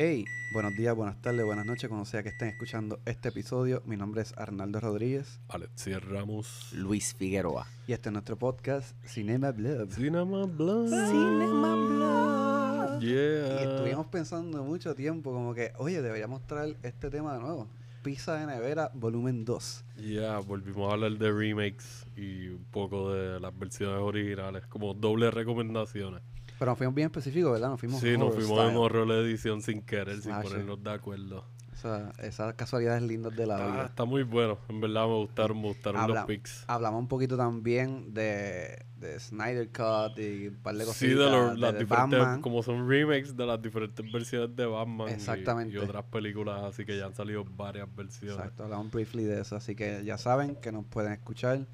Hey, buenos días, buenas tardes, buenas noches, cuando sea que estén escuchando este episodio. Mi nombre es Arnaldo Rodríguez Alexia Ramos. Luis Figueroa. y este es nuestro podcast Cinema Blog. Cinema Blood. Cinema Blog. Y Yeah. estuvimos pensando mucho tiempo como que, oye, deberíamos traer este tema de nuevo. Pizza de nevera, volumen 2. Ya, volvimos a hablar de remakes y un poco de las versiones originales, como doble recomendaciones. Pero nos fuimos bien específicos, ¿verdad? Nos fuimos Sí, nos fuimos style. en horror edición sin querer, sin Slasher. ponernos de acuerdo. O sea, esas casualidades lindas de la Ah, vida. está muy bueno, en verdad me gustaron, me gustaron Habla- los pics. Hablamos un poquito también de, de Snyder Cut y un par de cositas. Sí, de, los- de- las de diferentes, Batman. como son remakes de las diferentes versiones de Batman y- Exactamente. Y, otras películas, así que ya han salido varias versiones. Exacto, hablamos briefly de eso, así que ya saben que nos pueden escuchar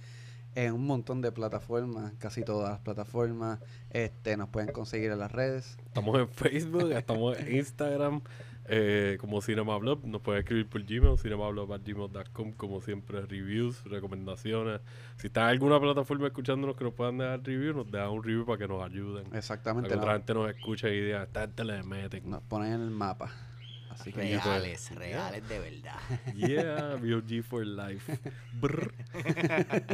en un montón de plataformas, casi todas las plataformas. Este, nos pueden conseguir en las redes. Estamos en Facebook, estamos en Instagram, eh, como CinemaBlog. Nos pueden escribir por Gmail, cinemablog.gmail.com, como siempre, reviews, recomendaciones. Si está en alguna plataforma escuchándonos que nos puedan dejar review, nos dejan un review para que nos ayuden. Para Exactamente, que otra nos, gente nos escuche y diga, esta gente le meten. nos ponen en el mapa. Así que. Reales, reales de verdad. Yeah, VOG for life. Brr.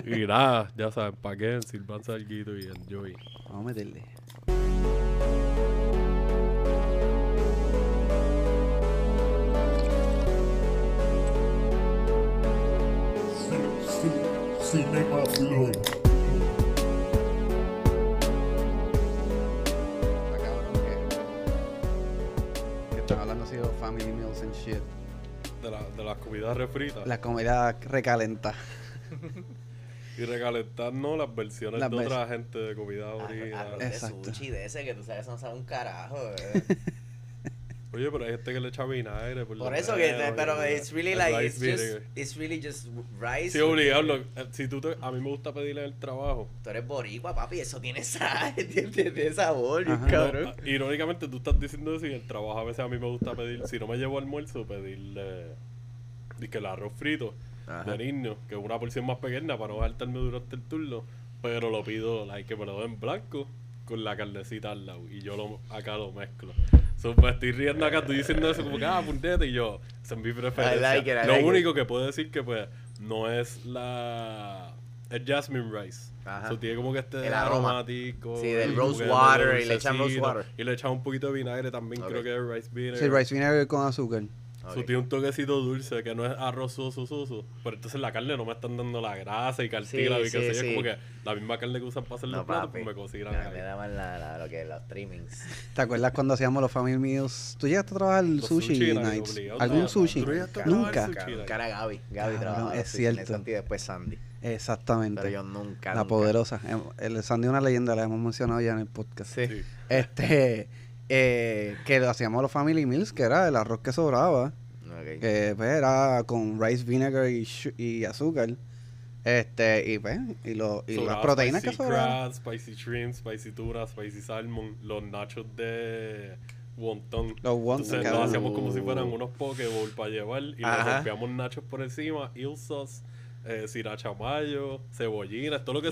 y nada, ya saben, paguen, sirvan salguito y enjoy. Vamos a meterle. Cinema Blog. De los family meals and shit. De, la, de las comidas refritas. La comida recalenta. Y recalentarnos las versiones Las de otra gente de comida Arroz original. de Exacto. sushi de ese que tú sabes, no sabe un carajo. eh. Oye, pero hay gente que le echa vinagre. Por, Por eso que, dedos y pero it's really like, rice it's just, it's really just rice. Sí, obligado. lo- eh, si tú te- a mí me gusta pedirle el trabajo. Tú eres boricua, papi, eso tiene sal, tiene, tiene sabor, Ajá. cabrón. No, irónicamente, tú estás diciendo eso y el trabajo a veces a mí me gusta pedir. Si no me llevo almuerzo, pedirle. Dice el arroz frito Ajá. de niño, que es una porción más pequeña para no saltarme durante el turno. Pero lo pido, like, que me lo den blanco con la carnecita al lado. Y yo lo, acá lo mezclo. So, me estoy riendo acá, estoy diciendo eso como que, ah, puntete. Y yo, esa es mi preferencia. I like it, I lo like it. único que puedo decir que, pues, no es la. Es jasmine rice. Ajá. So, tiene como que este El aromático. Sí, del rose water, y le echan rose water. Y le echan un poquito de vinagre también, Ok. creo que es rice vinegar. Sí, rice vinegar con azúcar. So, Ok. tiene un toquecito dulce que no es arroz soso, soso. Pero entonces la carne no me están dando la grasa y cartílago y Sí, qué sé sí, yo. sí. como que la misma carne que usan para hacer los No, platos, pues me cocinan No, me da más la, la- lo que los trimmings. ¿Te acuerdas cuando hacíamos los family meals? ¿Tú llegaste a trabajar el Los sushi, sushi nights, obligado, ¿Algún no, sushi? ¿tú llegaste a trabajar Nunca. Cara, Gaby. Gaby trabajaba es cierto. Y después Sandy. Exactamente. Pero yo nunca. La nunca. poderosa. Em, El Sandy es una leyenda, la hemos mencionado ya en el podcast. Sí. Sí. Este, eh, que lo hacíamos los family meals, que era el arroz que sobraba, Ok. que pues, era con rice vinegar y, y azúcar. Este, y pues, y, lo, y las proteínas que spicy sobraban. spicy shrimp, spicy tuna, spicy salmon, los nachos de wonton. Los wonton, Entonces cabrón. lo hacíamos como si fueran unos pokeball para llevar y le Ajá. rompíamos nachos por encima, eel sauce, eh, sriracha mayo, cebollinas, todo lo que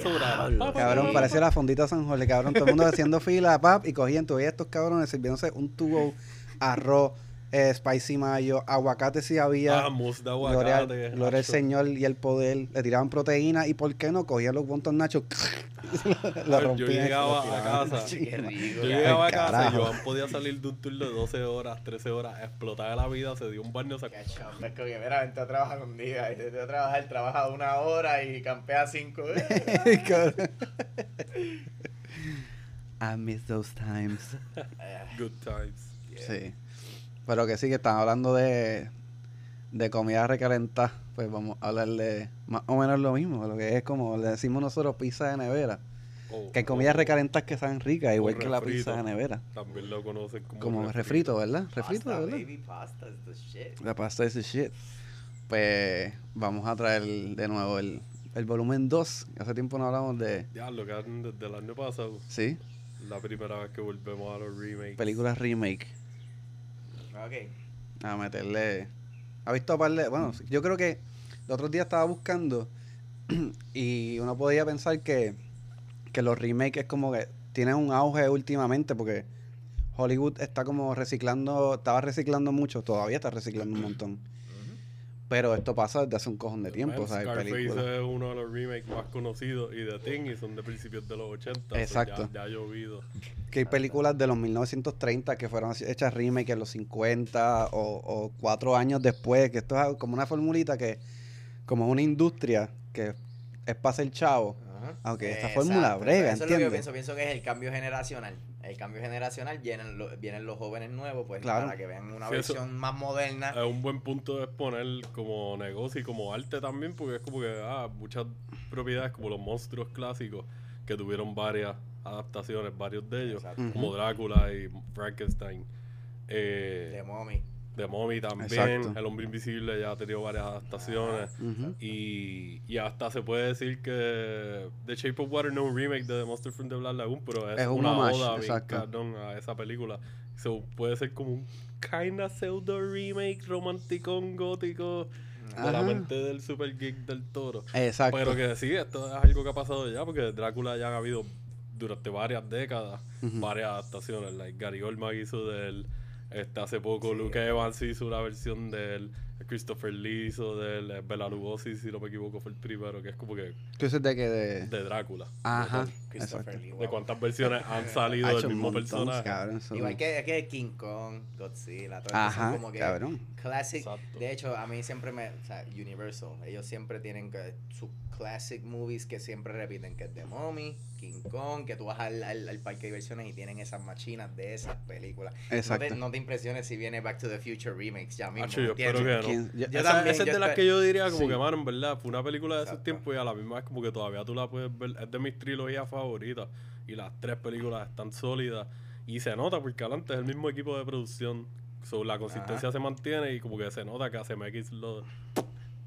Pa, pa, Cabrón, pa, parecía la fondita San Jorge, cabrón. Todo el mundo haciendo fila, pap, y cogían, veías estos cabrones sirviéndose un tubo, arroz, eh, spicy mayo, aguacate si había. Ah, mousse de Gloria, aguacate. gloria al hacho. Señor y el poder. Le tiraban proteína y ¿por qué no? Cogían los bontos nachos, lo Yo rompían. llegaba a casa. Rico. Yo llegaba a casa carajo. y Joan podía salir de un turno de 12 horas, 13 horas, explotar la vida, se dio un baño, se Es que, mira, vente a trabajar un día, y vente a trabajar, trabaja una hora y campea cinco. I miss those times. Good times. Sí. Pero que sí, que están hablando de, de comida recalentada. Pues vamos a hablar de más o menos lo mismo. Lo que es como le decimos nosotros pizza de nevera. Oh, Que hay comidas oh, recalentadas que saben ricas, igual que la pizza de nevera. También lo conocen como, Como refrito, ¿verdad? Refrito, Pasta, ¿verdad? baby, pasta is the shit. La pasta es shit. Pues vamos a traer de nuevo el, el volumen 2. Hace tiempo no hablamos de. Ya, lo que hacen desde el año pasado. Sí, La primera vez que volvemos a los remakes. películas remake. Ok. A meterle. ¿Ha visto par de- Bueno, yo creo que el otro día estaba buscando y uno podía pensar que, que los remakes es como que tienen un auge últimamente porque Hollywood está como reciclando, estaba reciclando mucho, todavía está reciclando un montón. Pero esto pasa desde hace un cojón de tiempo, o sea, hay Scarface películas. es uno de los remakes más conocidos y The Thing y son de principios de los 80. so Exacto. Ya, ya ha llovido. Que hay películas de los 1930 que fueron hechas remake en los 50 o, o cuatro años después, que esto es como una formulita que, como una industria que es para ser chavo. Ajá. Aunque esta fórmula brega, Eso es lo que yo ¿entiendes? pienso. Pienso que es el cambio generacional. El cambio generacional, vienen, lo- vienen los jóvenes nuevos, pues Claro. para que vean una Sí, versión más moderna. Es un buen punto de exponer como negocio y como arte también, porque es como que ah, muchas propiedades como los monstruos clásicos que tuvieron varias adaptaciones, varios de ellos, Exacto. Como Drácula y Frankenstein. Eh, De mommy. The Mommy también, Exacto. El Hombre Invisible ya ha tenido varias adaptaciones. Y, y hasta se puede decir que The Shape of Water no es un remake de The Monster from the Black Lagoon, pero es, Es un una homage, oda a esa película. So, puede ser como un kinda pseudo remake romanticón gótico de la mente del super geek del toro. Exacto. Pero que sí, esto es algo que ha pasado ya, porque Drácula ya ha habido durante varias décadas varias adaptaciones. Like Gary Oldman hizo del este, hace poco Sí, Luke eh. Evans hizo una versión del Christopher Lee hizo del eh, Bela Lugosi, si no me equivoco, fue el primero, que es como que ¿Tú dices de que de...? de Drácula. Ajá. Christopher Exacto. Lee, De cuántas versiones han salido Ha del mismo montón, personaje. cabrón, son- Igual que, que King Kong, Godzilla, todo eso son como que cabrón. classic. Exacto. De hecho, a mí siempre me, o sea, Universal, ellos siempre tienen que, sus classic movies que siempre repiten, que es The Mommy, King Kong, que tú vas al, al, al parque de diversiones y tienen esas machinas de esas películas. Exacto. No te, no te impresiones si viene Back to the Future remakes ya mismo. Hacho, yo espero que no. ¿Quién- yo- Yo esa, también, esa es yo de las que yo diría como Sí. que, mano, en verdad, fue una película de esos Exacto. tiempos y a la misma vez como que todavía tú la puedes ver. Es de mis trilogías favoritas y las tres películas están sólidas y se nota porque adelante es el mismo equipo de producción. So, la consistencia se mantiene y como que se nota que a CMX lo,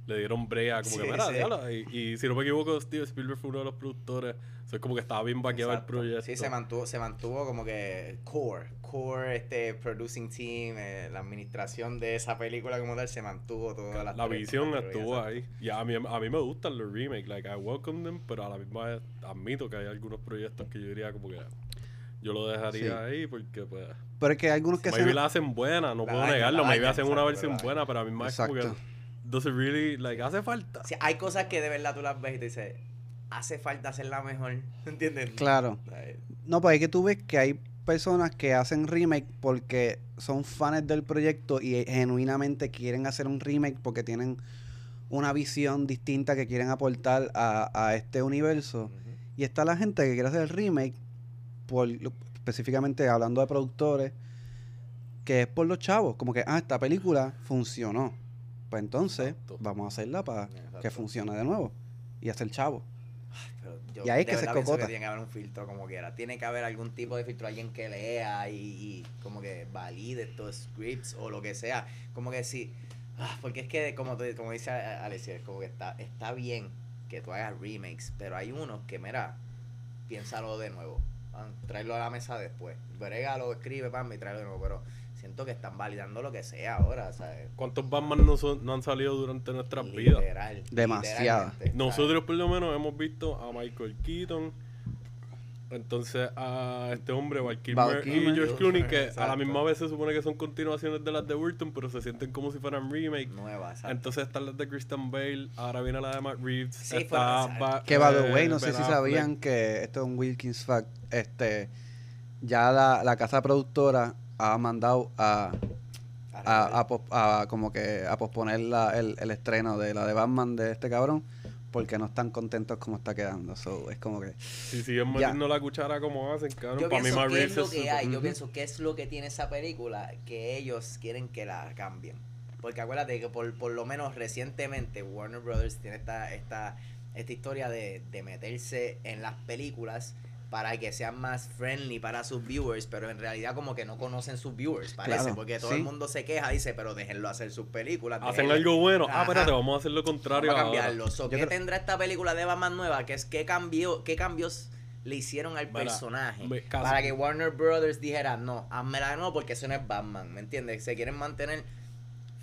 le dieron brea. Como Sí, que, mira, sí. diablo", Y, y si no me equivoco, Steve Spielberg fue uno de los productores. So, es como que estaba bien vaqueado el proyecto. Sí, se mantuvo, se mantuvo como que core, core este producing team, eh, la administración de esa película como tal se mantuvo toda la La visión estuvo ahí. Y a mí, a mí me gustan los remakes, like I welcome them, pero a la misma vez admito que hay algunos proyectos que yo diría como que yo lo dejaría Sí. ahí porque pues Pero es que hay algunos que maybe se... la hacen buena, no La puedo negarlo, maybe hacen una versión buena, pero a mí más como que. Does it really like hace falta. Sí, hay cosas que de verdad tú las ves y te dices, hace falta hacerla mejor, ¿entiendes? Claro. No, pues es que tú ves que hay personas que hacen remake porque son fans del proyecto y genuinamente quieren hacer un remake porque tienen una visión distinta que quieren aportar a, a este universo. Y está la gente que quiere hacer el remake, por, lo- específicamente hablando de productores, que es por los chavos. Como que, ah, esta película funcionó. Pues entonces Exacto. vamos a hacerla para Exacto. que funcione de nuevo. Y hacer chavo. Pero yo Y ahí es que se cocota. tiene que haber un filtro como quiera. Tiene que haber algún tipo de filtro, alguien que lea y, y como que valide estos scripts o lo que sea. Como que sí. ah, porque es que, como, como dice Alexia, es como que está, está bien que tú hagas remakes, pero hay unos que, mira, piénsalo de nuevo. ah, Tráelo a la mesa después. Brégalo, escribe, pam, y tráelo de nuevo. Pero siento que están validando lo que sea ahora, ¿sabes? ¿Cuántos Batman no, son- no han salido durante nuestras vidas? Literal. Literalmente, ¿sabes? Nosotros por lo menos hemos visto a Michael Keaton, entonces a este hombre, Val Kilmer, Val y. George Clooney, que a la misma vez se supone que son continuaciones de las de Burton, pero se sienten como si fueran remake. Nueva, exacto. Entonces están las de Christian Bale, ahora viene la de Matt Reeves, Sí, está Ba- Que by the eh, way, no sé si sabían que esto es un Wilkins fact. Este, ya la, la casa productora ha mandado a, a, a como que a posponer la- el, el estreno de la de Batman de este cabrón porque no están contentos como está quedando. So, es como que Si siguen metiendo la cuchara como hacen, cabrón, Yo para mí pienso que Reeves es lo que hay, yo pienso que es lo que tiene esa película que ellos quieren que la cambien. Porque acuérdate que por, por lo menos recientemente Warner Brothers tiene esta, esta, esta historia de, de meterse en las películas para que sean más friendly para sus viewers, pero en realidad como que no conocen sus viewers, parece, Claro, porque todo sí. el mundo se queja, dice, pero déjenlo hacer sus películas. Hacen déjenlo- algo bueno, ah, espérate, vamos a hacer lo contrario Vamos a ahora. cambiarlo. So, ¿Qué creo- tendrá esta película de Batman nueva? ¿Qué, es, qué, cambió, ¿Qué cambios le hicieron al personaje? casi- Para que Warner Brothers dijera, no, házmela de nuevo porque eso no es Batman, ¿me entiendes? Se quieren mantener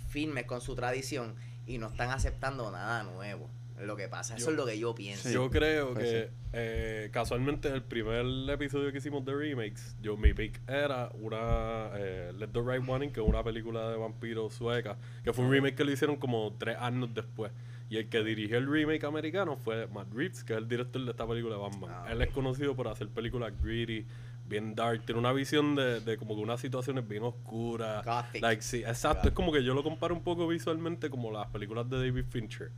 firmes con su tradición y no están aceptando nada nuevo. Lo que pasa, eso Yo- es lo que yo pienso. Yo creo pues que eh, casualmente el primer episodio que hicimos de remakes, yo mi pick era una eh, Let the Right One In, que es una película de vampiros sueca, que fue un remake que lo hicieron como tres años después. Y el que dirigió el remake americano fue Matt Reeves, que es el director de esta película de Batman. Ah, Él es conocido por hacer películas gritty, bien dark, tiene una visión de, de como que unas situaciones bien oscuras. Like, sí, exacto, es como que yo lo comparo un poco visualmente como las películas de David Fincher.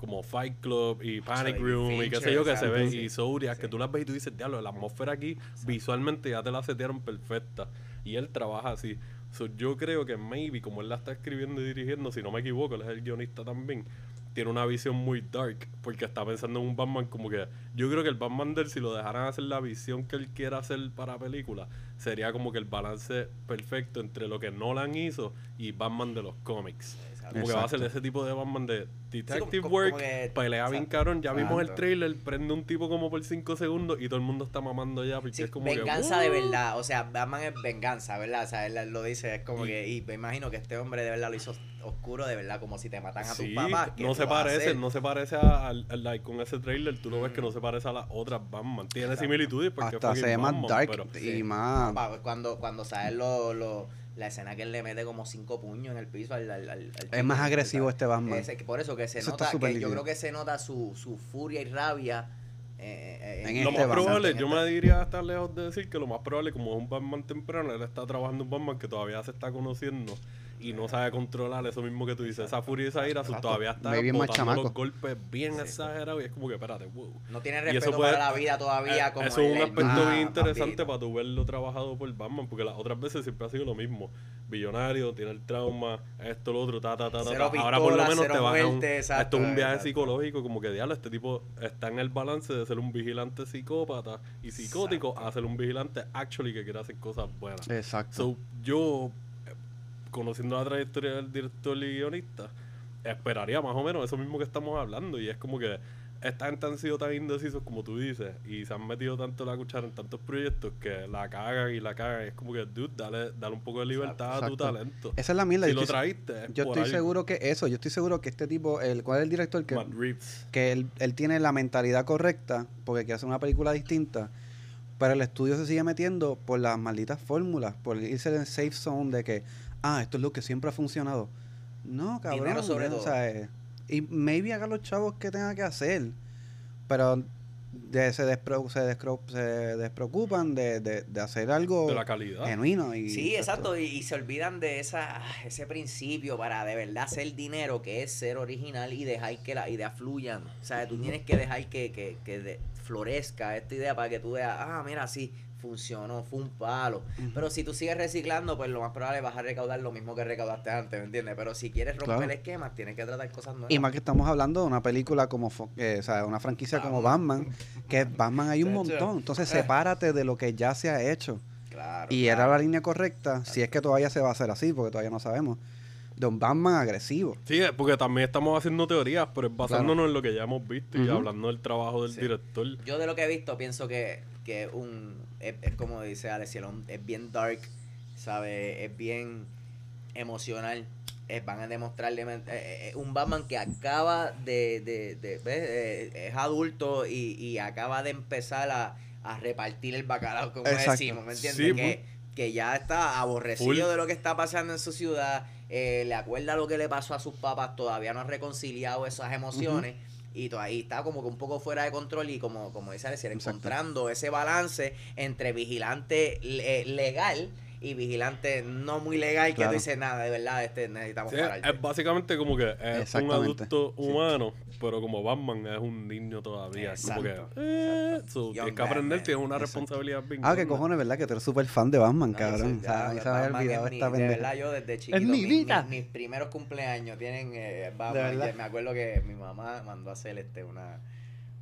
Como Fight Club y Panic Room y qué sé yo que se exacto, ve. sí. Y Zodiac, que tú las ves y tú dices, diablo, la atmósfera aquí visualmente ya te la setearon perfecta. Y él trabaja así. So, yo creo que maybe, como él la está escribiendo y dirigiendo, si no me equivoco, él es el guionista también, tiene una visión muy dark, porque está pensando en un Batman como que... Yo creo que el Batman de él, si lo dejaran hacer la visión que él quiera hacer para película, sería como que el balance perfecto entre lo que Nolan hizo y Batman de los cómics. Exacto. Como que va a ser Exacto. ese tipo de Batman de detective como- work, como que- pelea bien exacto. cabrón. Ya vimos el trailer, prende un tipo como por 5 segundos y todo el mundo está mamando ya porque Sí, es como venganza que... de "Woo". verdad, o sea, Batman es venganza, ¿verdad? O sea, él lo dice, es como Y- que, y me imagino que este hombre de verdad lo hizo oscuro, de verdad, como si te matan a tus papás. ¿qué no se vas a parece, hacer? no se parece a, al- al- like, con ese trailer, tú lo ves que no se parece a las otras Batman. Tiene Exacto. similitudes porque Hasta se ve más Batman, dark pero- y Sí. más... Pa- Cuando, cuando sale lo, lo- la escena que él le mete como cinco puños en el piso al, al, al- al Es más chico, agresivo ¿sabes? este Batman. Que por eso que se Eso nota, que yo creo que se nota su, su furia y rabia eh, eh, En Lo este más Batman. probable, en yo este- me diría estar lejos de decir que lo más probable, como es un Batman temprano, él está trabajando un Batman que todavía se está conociendo y no sabe controlar eso mismo que tú dices, esa furia y esa ira, todavía está botando los golpes bien Sí. exagerados y es como que, espérate, wow. No tiene respeto puede- para la vida todavía Eh, como eso es un aspecto bien interesante papito. para tu verlo trabajado por Batman, porque las otras veces siempre ha sido lo mismo. Billonario, tiene el trauma, esto, lo otro, ta, ta, ta, ta, ta. Ahora por lo menos te baja un, exacto, esto es un viaje exacto. psicológico, como que diablo, este tipo está en el balance de ser un vigilante psicópata y psicótico a ser un vigilante actually que quiere hacer cosas buenas. Exacto. So, yo, conociendo la trayectoria del director y guionista, esperaría más o menos eso mismo que estamos hablando. Y es como que esta gente han sido tan indecisos como tú dices y se han metido tanto la cuchara en tantos proyectos que la cagan y la cagan. Es como que, dude, dale, dale un poco de libertad a tu talento. Esa es la mierda. si yo lo traíste, yo estoy seguro que eso, yo estoy seguro que este tipo, el, ¿cuál es el director? Que, Matt Reeves. que él, él tiene la mentalidad correcta porque quiere hacer una película distinta, pero el estudio se sigue metiendo por las malditas fórmulas, por irse en el safe zone de que, ah, esto es lo que siempre ha funcionado. No, cabrón. Dinero sobre ya, o todo. sea, eh, y maybe haga los chavos que tenga que hacer, pero de- se, despre- se, se despreocupan de, de, de hacer algo De la calidad. genuino. Y, Sí, exacto, y, y se olvidan de esa ese principio para de verdad hacer dinero, que es ser original y dejar que las ideas fluyan. O sea, tú tienes que dejar que, que, que de- florezca esta idea para que tú veas, ah, mira, sí, funcionó, fue un palo. Pero si tú sigues reciclando, pues lo más probable es vas a recaudar lo mismo que recaudaste antes, ¿me entiendes? Pero si quieres romper Claro. esquemas, tienes que tratar cosas nuevas. Y más que estamos hablando de una película como, eh, o sea, una franquicia como Batman, que Batman hay un montón. Entonces sepárate de lo que ya se ha hecho. Claro. Y era la línea correcta, si es que todavía se va a hacer así, porque todavía no sabemos. De un Batman agresivo. Sí, es porque también estamos haciendo teorías, pero es basándonos en lo que ya hemos visto y hablando del trabajo del Sí. director. Yo de lo que he visto pienso que, que un es, es como dice Alex, es bien dark, ¿sabe? Es bien emocional. Es- van a demostrarle eh, eh, un Batman que acaba de, de, de- ¿ves? Eh, es adulto y, y acaba de empezar a, a repartir el bacalao, como Exacto. decimos, ¿me entiendes? Sí, que, que ya está aborrecido Full. de lo que está pasando en su ciudad, eh, le acuerda lo que le pasó a sus papás, todavía no ha reconciliado esas emociones. Y ahí está como que un poco fuera de control y como, como dice Alex, Exacto. encontrando ese balance entre vigilante le- legal y vigilante no muy legal que Claro. tú dices, nada, de verdad, este necesitamos Sí, parar. es básicamente como que es un adulto humano, pero como Batman es un niño todavía. es Como que, Exacto, eh, so, tienes que aprender, tienes una Exacto. responsabilidad bien Ah, qué cojones, ¿verdad? Que tú eres súper fan de Batman, No, cabrón. o sea, ya, a mí se me había Batman olvidado es mi- esta De pendeja. verdad, yo desde chiquito, mi mi- mi- mis primeros cumpleaños tienen eh, Batman. ¿De Me acuerdo que mi mamá mandó a hacer este una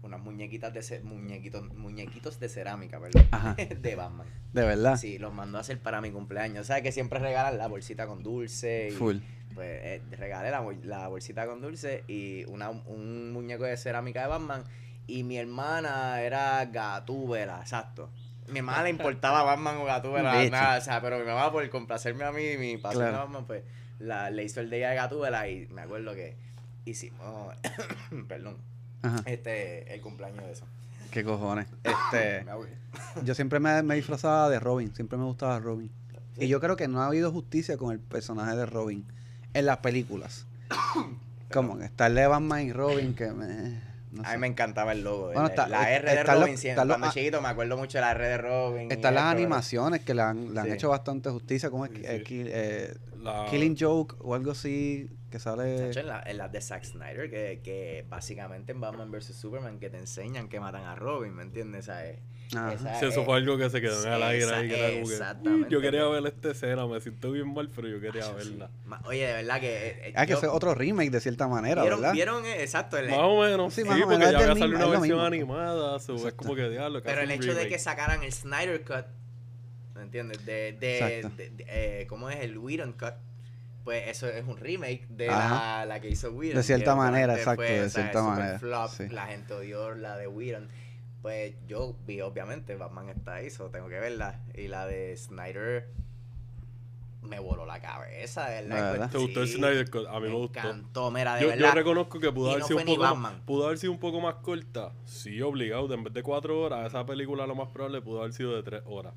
unas muñequitas de muñequitos muñequitos de cerámica, perdón, Ajá. de Batman. De verdad. Sí, los mandó a hacer para mi cumpleaños. O sea, que siempre regalan la bolsita con dulce. Y, Full. Pues eh, regalé la, bol- la bolsita con dulce y una, un muñeco de cerámica de Batman. Y mi hermana era Gatúbela, exacto. Mi hermana le importaba Batman o Gatúbela, nada, o sea, pero mi mamá por complacerme a mí, mi pasión Claro. a Batman, pues la, le hizo el día de Gatúbela y me acuerdo que hicimos, perdón, Ajá. este, el cumpleaños de eso. ¿Qué cojones? Este, yo siempre me, me disfrazaba de Robin. Siempre me gustaba Robin. Sí. Y yo creo que no ha habido justicia con el personaje de Robin en las películas. Como que está el de Batman y Robin que me... no A mí me encantaba el logo. Bueno, el- está- la R de están los- Robin, siempre. los- cuando chiquito me acuerdo mucho de la R de Robin. Están las animaciones que le han, le han Sí. hecho bastante justicia. como es? Sí, Eh. Kill- eh, La- Killing Joke o algo así que sale... En la- en las de Zack Snyder, que, que básicamente en Batman vs. Superman, que te enseñan que matan a Robin, ¿me entiendes? Esa es- Ajá. esa Sí, eso es- fue algo que se quedó en el aire ahí. Que era como que, Exactamente. "Uy, yo quería ver esta escena, me siento bien mal, pero yo quería verla. Ma- Oye, de verdad que. eh, eh, Ah, que ese es otro remake de cierta manera, ¿Vieron, ¿verdad? vieron, eh, exacto. el- Más o menos, Sí, sí, más o menos, porque ya había salido una versión mismo. animada, so, es como que diablo. pero el hecho de que sacaran el Snyder Cut, ¿me entiendes? De, de- de- eh, ¿Cómo es el Whedon Cut? Pues eso es un remake de la, la que hizo Whedon. De cierta manera, exacto, de o sea, cierta manera, flop, sí. La gente odió la de Whedon. Pues yo vi, obviamente, Batman está ahí, so tengo que verla. Y la de Snyder me voló la cabeza, de ¿De verdad. verdad? ¿Te gustó el Snyder Cut? A mí me, gustó. encantó, mira, de Yo, yo verdad. reconozco que pudo haber no sido un poco más, pudo haber sido un poco más corta. Sí, obligado, en vez de cuatro horas, esa película lo más probable pudo haber sido de tres horas.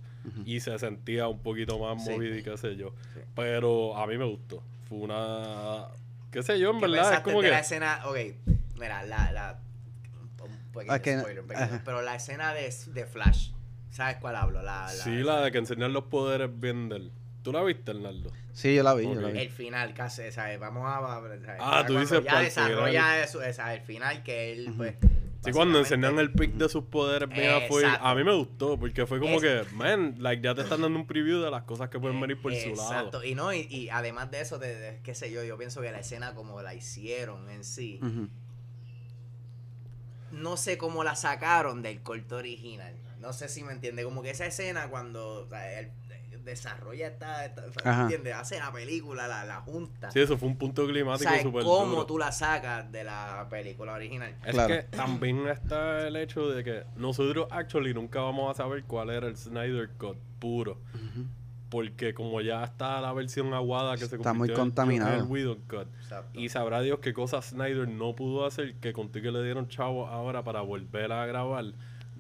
Y se sentía un poquito más Sí. movida y qué sé yo. Sí. Pero a mí me gustó. Fue una... qué sé yo, en ¿Qué verdad, es como de que... la escena? Ok, mira, la... la un pequeño Ah, que- spoiler, un pequeño- pero la escena de, de Flash, ¿sabes cuál hablo? La, la- Sí, la de que enseñan los poderes bien del... ¿Tú la viste, Arnaldo? Sí, yo la vi, yo la Ok. vi. El final, casi, ¿sabes? Vamos a... ¿sabes? Ah, Ya tú dices Ya desarrolla eso, esa, el final que él, pues... Sí, cuando enseñan el pick de sus poderes bien fue Exacto. A mí me gustó, porque fue como Es- que, man, like, ya te están dando un preview de las cosas que pueden venir por su lado. Exacto, y no, y, y además de eso, de, de- qué sé yo, yo pienso que la escena como la hicieron en sí, no sé cómo la sacaron del corto original. No sé si me entiende. Como que esa escena cuando o sea, él desarrolla esta, esta- o. Hace la película, la, la junta. Sí, eso fue un punto o climático sea, súper ¿cómo duro. tú la sacas de la película original? Es Claro. que también está el hecho de que nosotros actually nunca vamos a saber cuál era el Snyder Cut puro. Porque como ya está la versión aguada que se Está muy convirtió en- contaminado. en el Whedon Cut. Exacto. Y sabrá Dios qué cosas Snyder no pudo hacer que contigo que le dieron chavo ahora para volver a grabar.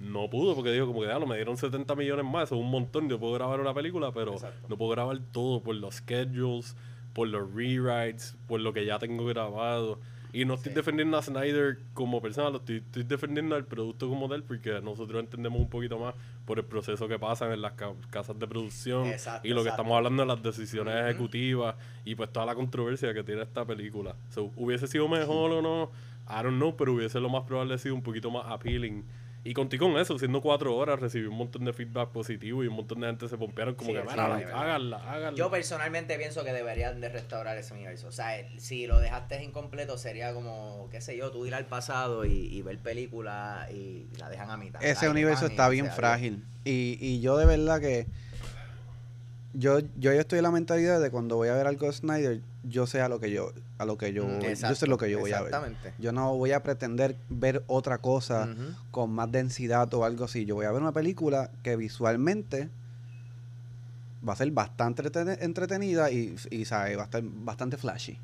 No pudo porque dijo como que "Diablo, me dieron 70 millones más, eso es un montón, yo puedo grabar una película, pero Exacto. no puedo grabar todo por los schedules, por los rewrites, por lo que ya tengo grabado. Y no estoy Sí. defendiendo a Snyder como persona, lo estoy, estoy defendiendo al producto como tal, porque nosotros entendemos un poquito más por el proceso que pasan en las ca- casas de producción Exacto, y lo que estamos hablando de las decisiones ejecutivas y pues toda la controversia que tiene esta película. So, ¿Hubiese sido mejor o no? I don't know, pero hubiese lo más probable sido un poquito más appealing. Y contigo con eso, siendo cuatro horas, recibí un montón de feedback positivo y un montón de gente se pompearon como Sí, que, sí, "Mira, háganla, háganla. Yo personalmente pienso que deberían de restaurar ese universo. O sea, el- si lo dejaste incompleto sería como, qué sé yo, tú ir al pasado y, y ver películas y la dejan a mitad. Ese universo está bien frágil. Y, y yo de verdad que. Yo, yo ya estoy en la mentalidad de cuando voy a ver algo de Snyder, yo sé a lo que yo, a lo que yo, Mm, yo sé lo que yo voy a ver. Exactamente. Yo no voy a pretender ver otra cosa con más densidad o algo así. Yo voy a ver una película que visualmente va a ser bastante entreten- entretenida y, y sabe, va a estar bastante flashy.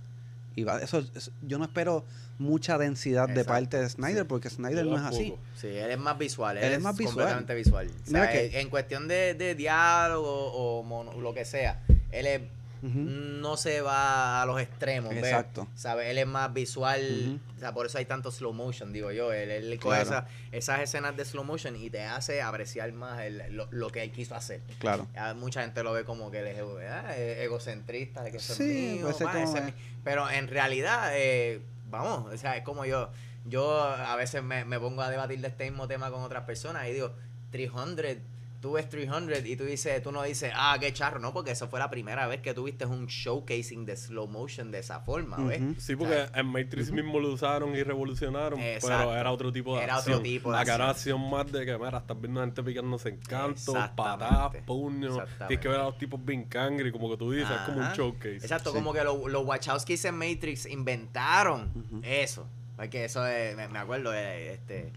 Y va, eso, eso- yo no espero mucha densidad de parte de Snyder sí. porque Snyder no es así. Sí, él es más visual. Él, Él es es más visual. completamente visual. O sea, Mira que- en cuestión de, de diálogo o mono- lo que sea, él es- No se va a los extremos. Exacto. ¿Sabes? Él es más visual. O sea, por eso hay tanto slow motion, digo yo. Él, él coge Claro. esa- esas escenas de slow motion y te hace apreciar más el- lo, lo que él quiso hacer. Claro. Ya mucha gente lo ve como que él es ah, es egocentrista, de que Sí, es mío, ese Pero en realidad, eh, vamos, o sea, es como yo. Yo a veces me, me pongo a debatir de este mismo tema con otras personas y digo, 300, tú ves 300 y tú dices, tú no dices, ah, qué charro, no, porque eso fue la primera vez que tuviste un showcasing de slow motion de esa forma, ¿ves? Sí, porque en Matrix mismo lo usaron y revolucionaron, Exacto. pero era otro tipo de Era acción. otro tipo de era acción. acción más de que, mira, estás viendo gente picándose en cantos, patadas, puños. Tienes que ver a los tipos bien cangri, como que tú dices, es como un showcase. Exacto, Sí. como que lo- los Wachowskis en Matrix inventaron eso. Porque eso es, me, me acuerdo, de este,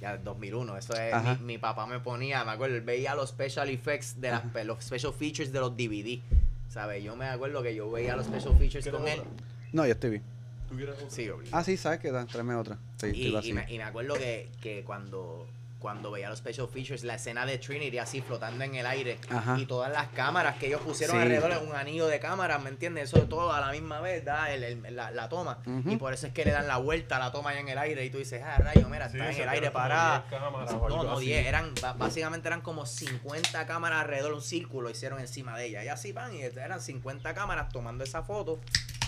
ya 2001, eso es, mi, mi papá me ponía, me acuerdo, él veía los special effects, de las, los special features de los DVD. ¿Sabes? Yo me acuerdo que yo veía los special features con él. No, yo estoy bien. ¿Tú quieres otra? Sí, obligado. Ah, sí, ¿sabes qué? Da, Tráeme otra. Sí, Y, y, me, y me acuerdo que, que cuando, cuando veía los special features, la escena de Trinity así flotando en el aire Ajá. y todas las cámaras que ellos pusieron Sí. alrededor, un anillo de cámaras, ¿me entiendes? Eso todo a la misma vez, da el- el- la, la toma. Y por eso es que le dan la vuelta a la toma allá en el aire y tú dices, ah, rayo, mira, Sí, está en el aire parada. 10 cámaras o No, no, así. 10, eran, básicamente eran como 50 cámaras alrededor de un círculo, hicieron encima de ella. Y así van, y eran 50 cámaras tomando esa foto.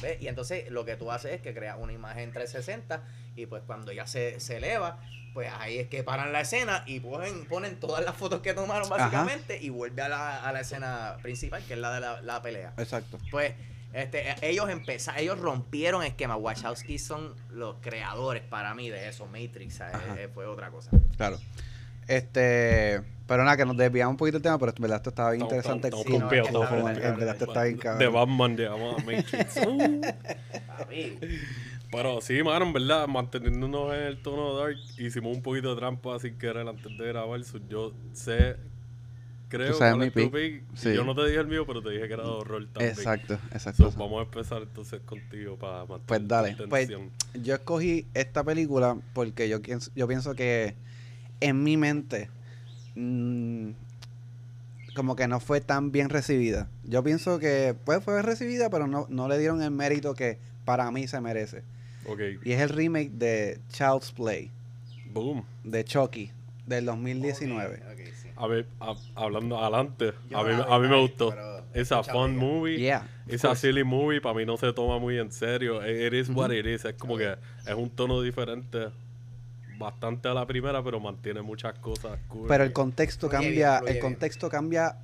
¿Ves? Y entonces lo que tú haces es que creas una imagen 360 y pues cuando ya se, se eleva, pues ahí es que paran la escena y ponen, ponen todas las fotos que tomaron básicamente y vuelve a la, a la escena principal, que es la de la, la pelea. Exacto. Pues este, ellos empezaron, ellos rompieron esquema. Wachowski son los creadores para mí de eso. Matrix eh, eh, fue otra cosa. Claro. Este, pero nada, que nos desviamos un poquito del tema, pero en verdad esto estaba bien interesante. estamos cool, pompeados. En verdad esto está bien De cabrón. Batman llegamos a Matrix. Uh. Pero sí, mano, en verdad, manteniéndonos en el tono dark, hicimos un poquito de trampa sin querer antes de grabar. yo sé, creo Tú sabes cuál mi pick. pick. Sí. Yo no te dije el mío, pero te dije que era de horror también. Exacto, exacto. So, vamos a empezar entonces contigo para mantener Pues dale, la pues. Yo escogí esta película porque yo, pienso- yo pienso que en mi mente mm, como que no fue tan bien recibida. Yo pienso que pues fue recibida, pero no, no le dieron el mérito que para mí se merece. Ok, Y es el remake de Child's Play, boom. de Chucky, del 2019. ok, ok, sí. A ver, a- hablando adelante, Yo a mí, a mí me gustó. Esa fun movie. Yeah, Esa silly movie para mí no se toma muy en serio. It is what it is. Es como que es un tono diferente. Bastante a la primera, pero mantiene muchas cosas cool. Pero el contexto cambia, el contexto cambia,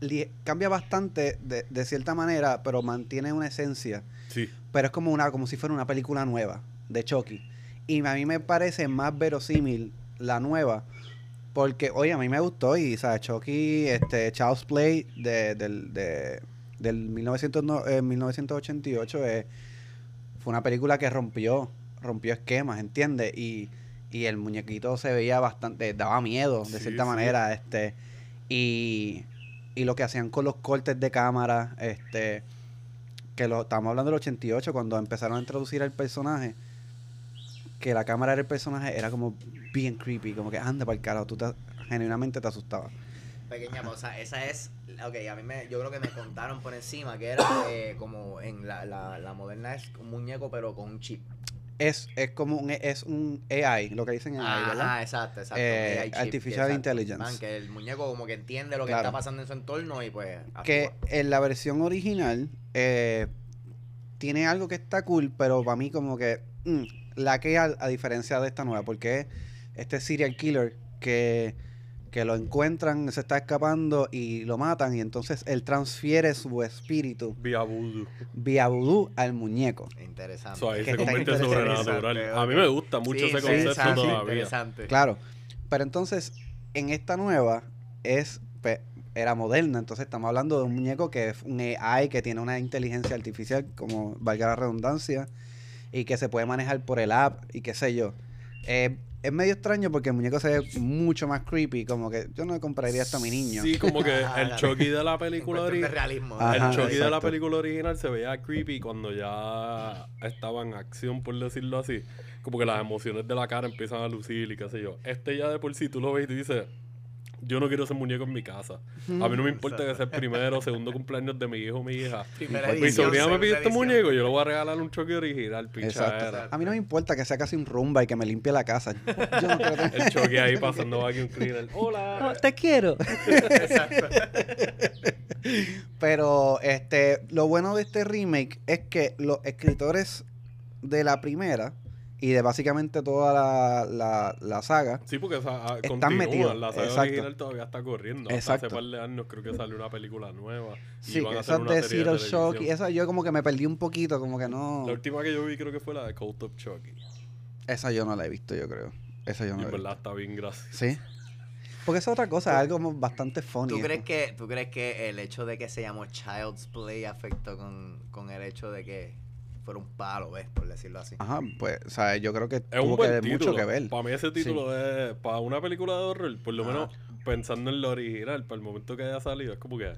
li- cambia bastante de, de cierta manera, pero mantiene una esencia. Sí, Pero es como una, como si fuera una película nueva de Chucky. Y a mí me parece más verosímil la nueva. Porque, oye, a mí me gustó y, ¿sabes? Chucky, este, Child's Play de, del, de, del 1900 no- eh, 1988 eh, fue una película que rompió, rompió esquemas, ¿entiendes? Y, y el muñequito se veía bastante, daba miedo de Sí, cierta sí. manera, este, y, y lo que hacían con los cortes de cámara, este, que lo estamos hablando del 88 cuando empezaron a introducir al personaje que la cámara del personaje era como bien creepy como que anda para el carajo tú te, genuinamente te asustabas Pequeña pausa, esa es, ok, a mí me, yo creo que me contaron por encima que era eh, como en la, la, la moderna es un muñeco pero con un chip. Es, es como un es un AI lo que dicen AI ¿verdad? Ajá, exacto, exacto. Eh, AI chip, Artificial exacto. Intelligence. Man, que el muñeco como que entiende lo que está pasando en su entorno y pues que en la versión original eh, tiene algo que está cool pero para mí como que mm, la que a, a diferencia de esta nueva porque este serial killer que que lo encuentran, se está escapando y lo matan y entonces él transfiere su espíritu vía voodoo. vía vudú al muñeco. Interesante. So, ahí Que se convierte en sobrenatural. A mí me gusta mucho Sí, ese sí, concepto interesante, todavía. Interesante. Claro. Pero entonces, en esta nueva, es era moderna. Entonces estamos hablando de un muñeco que es un AI que tiene una inteligencia artificial, como valga la redundancia, y que se puede manejar por el app y qué sé yo. Eh, es medio extraño porque el muñeco se ve mucho más creepy, como que yo no compraría esto a mi niño. Sí, como que el Chucky de la película cuestión de ori- realismo. Ajá, el. Chucky de la película original se veía creepy cuando ya estaba en acción, por decirlo así. Como que las emociones de la cara empiezan a lucir y qué sé yo. Este ya de por sí tú lo ves y tú dices, yo no quiero ese muñeco en mi casa. A mí no me importa que sea el primero o segundo cumpleaños de mi hijo o mi hija. Primera Mi edición, sobrina me pide este edición. muñeco, yo le voy a regalar un Chucky original, Exacto. pichadera. A mí no me importa que sea casi un rumba y que me limpie la casa. Yo no quiero tener- El Chucky ahí pasando vacuum cleaner. Hola. te quiero. Exacto. Pero este, lo bueno de este remake es que los escritores de la primera y de básicamente toda la, la, la saga, Sí, porque esa, ah, Están metidos, La saga exacto. original todavía está corriendo. Hasta Exacto. hace par de años creo que salió una película nueva. y sí, esas una de serie Zero. Shock, y esa yo como que me perdí un poquito, como que no. La última que yo vi creo que fue la de Cult of Chucky. Esa yo no la he visto, yo creo. Esa yo no en la he visto. verdad está bien graciosa. Sí. Porque es otra cosa, algo como bastante funny. ¿Tú es crees, que, ¿Tú crees que el hecho de que se llamó Child's Play afectó con, con el hecho de que fuera un palo, ¿ves? Por decirlo así. Ajá, pues, o sea, yo creo que Es tuvo un que título. mucho que ver. Para mí ese título es... Para una película de horror, por lo Ajá. menos pensando en lo original, para el momento que haya salido, es como que...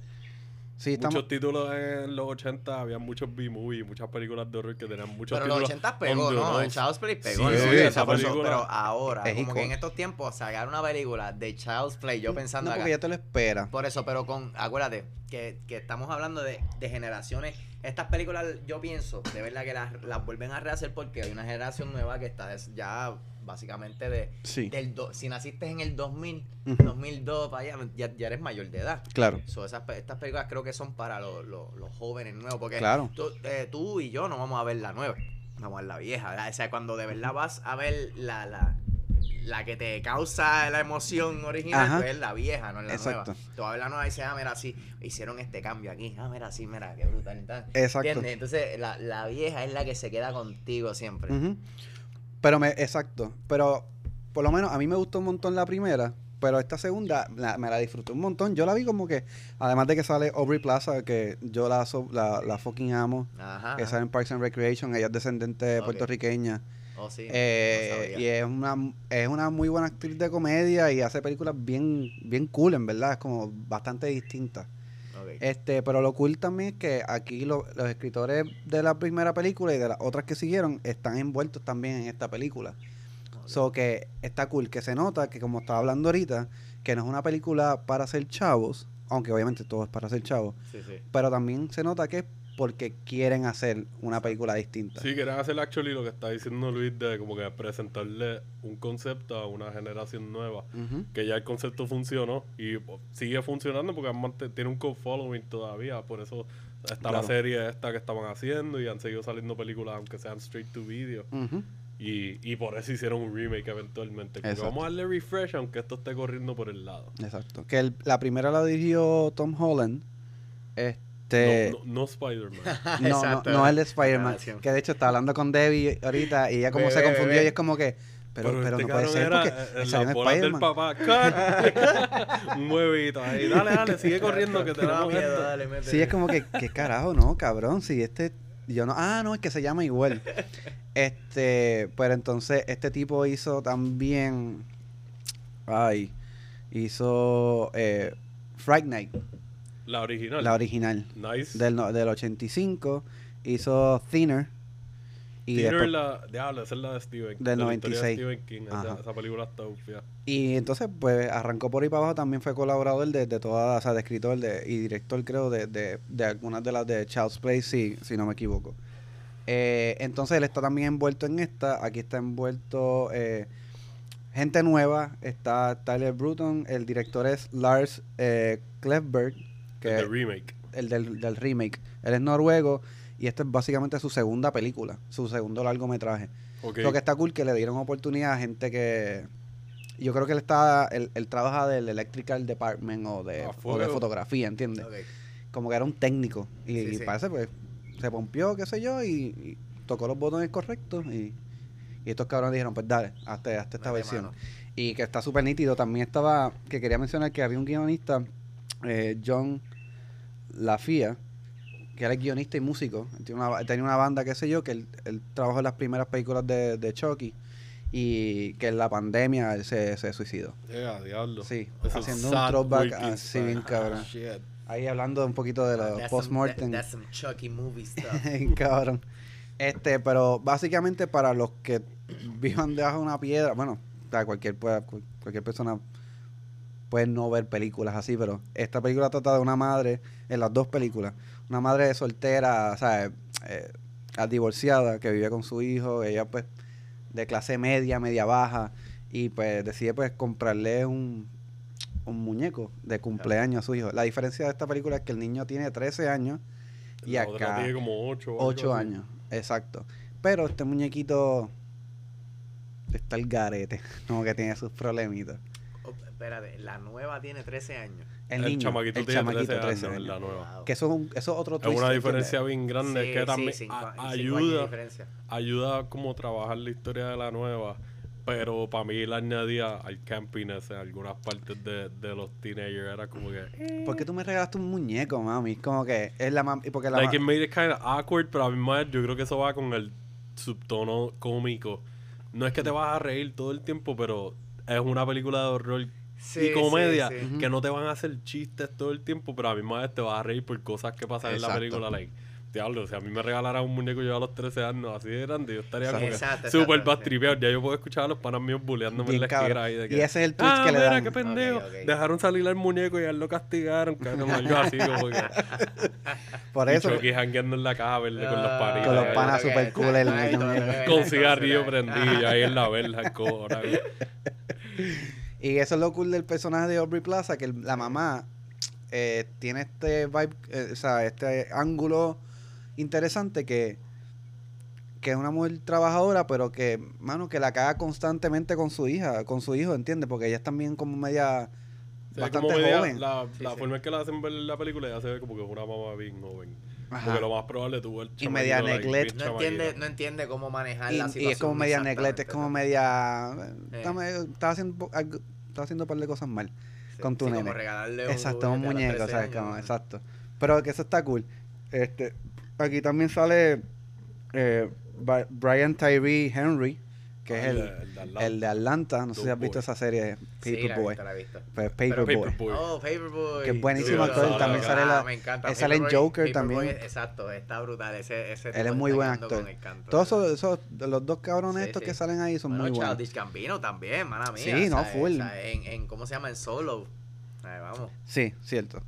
Sí, estamos... Muchos títulos en los 80, había muchos B-movies, muchas películas de horror que tenían muchos Pero los títulos. 80 pegó, on the ¿no? El. Child's Play pegó. Sí, sí, esa eso, película Pero ahora, es como que en estos tiempos, sacar una película de Child's Play, yo pensando No, acá, porque ya te lo esperas. Por eso, pero con, acuérdate, que, que estamos hablando de, de generaciones. Estas películas, yo pienso, de verdad que las, las vuelven a rehacer porque hay una generación nueva que está des- ya básicamente de, Sí, del do- si naciste en el 2000, Ujú. 2002, para allá, ya, ya eres mayor de edad. claro. So, esas, estas películas creo que son para los, los, los jóvenes nuevos, porque Claro. tú, eh, tú y yo no vamos a ver la nueva, vamos a ver la vieja, ¿verdad? O sea, cuando de verdad vas a ver la, la, la que te causa la emoción original, Ajá. pues es la vieja, no es la Exacto. nueva. Tú la nueva y dices, ah, mira, sí, hicieron este cambio aquí, ah, mira, sí, mira, qué brutal. tal. Exacto. ¿Entiendes? Entonces, la, la vieja es la que se queda contigo siempre. Pero me, exacto. Pero por lo menos a mí me gustó un montón la primera. Pero esta segunda la- me la disfruté un montón. Yo la vi como que, además de que sale Aubrey Plaza, que yo la, so- la, la fucking amo, Ajá. que sale en Parks and Recreation, ella es descendente puertorriqueña. Oh, sí. Eh, no y es una, es una muy buena actriz de comedia y hace películas bien, bien cool, en verdad. Es como bastante distinta. Este, pero lo cool también es que aquí lo- los escritores de la primera película y de las otras que siguieron están envueltos también en esta película. So que está cool, que se nota que como estaba hablando ahorita, que no es una película para ser chavos, aunque obviamente todo es para ser chavos, Sí, sí. pero también se nota que es porque quieren hacer una película distinta. Sí, quieren hacer actually lo que está diciendo Luis de como que presentarle un concepto a una generación nueva. Ujú. Que ya el concepto funcionó y sigue funcionando porque tiene un co-following todavía. Por eso está la Claro. serie esta que estaban haciendo y han seguido saliendo películas aunque sean straight to video. Ujú. Y, y por eso hicieron un remake eventualmente. Vamos a darle refresh aunque esto esté corriendo por el lado. Exacto. Que el- la primera la dirigió Tom Holland. Este. No, no, no Spider-Man. No, no, no el de Spider-Man. Que de hecho estaba hablando con Debbie ahorita y ella como se confundió y es como que. Pero, pero, este no puede ser porque eh, salió en Spider-Man. papá. Un huevito ahí. Dale, dale, sigue corriendo que Te da miedo, dale, métele. Sí, es como que, ¿qué carajo? No, cabrón. Si este. Yo no. Ah, no, es que se llama igual. Este. Pero entonces, este tipo hizo también. Ay. Hizo. Eh, Fright Night, La original. la original. Nice. Del, no- del 85. Hizo Thinner. Y Thinner, la, diablo, esa es la de Steven Del de la historia 96. de King. Esa, Ajá. esa película está ufia. Y entonces, pues, arrancó por ahí para abajo. También fue colaborador de, de todas, o sea, de escritor de, y director, creo, de, de, de algunas de las de Child's Play, si, si no me equivoco. Eh, entonces, él está también envuelto en esta. Aquí está envuelto eh, gente nueva. Está Tyler Bruton. El director es Lars eh, Klefberg, que The remake. el del, del remake. Él es noruego y esta es básicamente su segunda película, su segundo largometraje. Ok. Lo que está cool que le dieron oportunidad a gente que. Yo creo que él está. Él, él trabaja del Electrical Department o de, o de fotografía, ¿entiendes? Ok. Como que era un técnico. Y, Sí, y sí. parece, pues, se pompió, qué sé yo, y, y tocó los botones correctos. Y, y estos cabrones dijeron, pues dale, hazte, hazte esta versión. mano. Y que está súper nítido. También estaba. Que quería mencionar que había un guionista, eh, John Lafia, que era el guionista y músico. Una, tenía una banda, qué sé yo, que él, él trabajó en las primeras películas de, de Chucky. Y que en la pandemia él se, se suicidó. Yeah, diablo. Sí, haciendo un throwback así man. bien cabrón. Shit. Ahí hablando un poquito de los post-mortem. that- That's some Chucky movie stuff. Cabrón. Este, pero básicamente para los que vivan debajo de una piedra, bueno, cualquier, cual- cualquier persona puede no ver películas así, pero esta película trata de una madre, en las dos películas, una madre soltera, o sea, eh, eh, divorciada, que vive con su hijo, ella pues de clase media, media baja, y pues decide pues comprarle un, un muñeco de cumpleaños a su hijo. La diferencia de esta película es que el niño tiene 13 años y La acá... tiene como 8 Ocho años, exacto. Pero este muñequito está el garete, como que tiene sus problemitas. Espérate, la nueva tiene 13 años. El, El, niño, chamaquito el tiene chamaquito 13 13 años la nueva. Wow. Que eso es, un- eso es otro Es una diferencia bien grande Sí, que sí, también cinco- a- ayuda, ayuda como trabajar la historia de la nueva. Pero para mí la añadía al campiness en algunas partes de, de los teenagers. Era como que... ¿Por qué tú me regalaste un muñeco, mami? Como que es la mam- y porque la Like it ma- made it kind of awkward, pero a mí más yo creo que eso va con el subtono cómico. No es que te vas a reír todo el tiempo, pero es una película de horror Sí, y comedia sí, sí. que no te van a hacer chistes todo el tiempo, pero a mi madre te vas a reír por cosas que pasan en la película. Like, diablo, si a mí me regalaran un muñeco yo a los 13 años así de grande, yo estaría como súper exacto, bastripeado. Ya yo puedo escuchar a los panas míos bulleándome en la esquina ahí de que, Y ese es el twist ah, que le mira, dan. qué pendejo. Dejaron salir al muñeco y a él lo castigaron, cabrón, algo así como que... Por y eso, Chucky jangueando en la caja verde con los Ah, panitos. Con los panas ok, super cool, el Con cigarrillo prendido ahí en la verja, cobra. y eso es lo cool del personaje de Aubrey Plaza, que el- la mamá eh, tiene este vibe, eh, o sea, este ángulo interesante que que es una mujer trabajadora, pero que, mano, que la caga constantemente con su hija, con su hijo, ¿entiendes? Porque ella es también como media O sea, bastante como media- joven. La, Sí, la sí. forma en que la hacen ver en la película ya se ve como que es una mamá bien joven. Ajá. Porque lo más probable tuvo el Y media bien No entiende, no entiende cómo manejar y, la y situación. es como media neglect, es como media Eh. está haciendo está haciendo un par de cosas mal Sí, con tu sí, nene. Como regalarle un Exacto, un muñeco, 13 ¿sabes? años. Como, exacto. Pero que eso está cool. Este, aquí también sale eh, Brian Tyree Henry, que Ah, es el el, de- el de Atlanta. el de Atlanta. No sé si has visto Boy. esa serie, Sí, la Paperboy. la visto. Pues Paperboy. Oh, Paperboy. Que es buenísimo actor. También sale la, Ah, me encanta. él sale en Joker Paperboy, también. Exacto, está brutal. Ese, ese Él es muy está buen actor. con el canto. Todos esos, esos- los dos cabrones Sí, estos sí. que salen ahí son Bueno, muy buenos. Childish Gambino también, mala mía. Sí, no, full. En, en, ¿Cómo se llama? En Solo. Ay, vamos. Sí, cierto.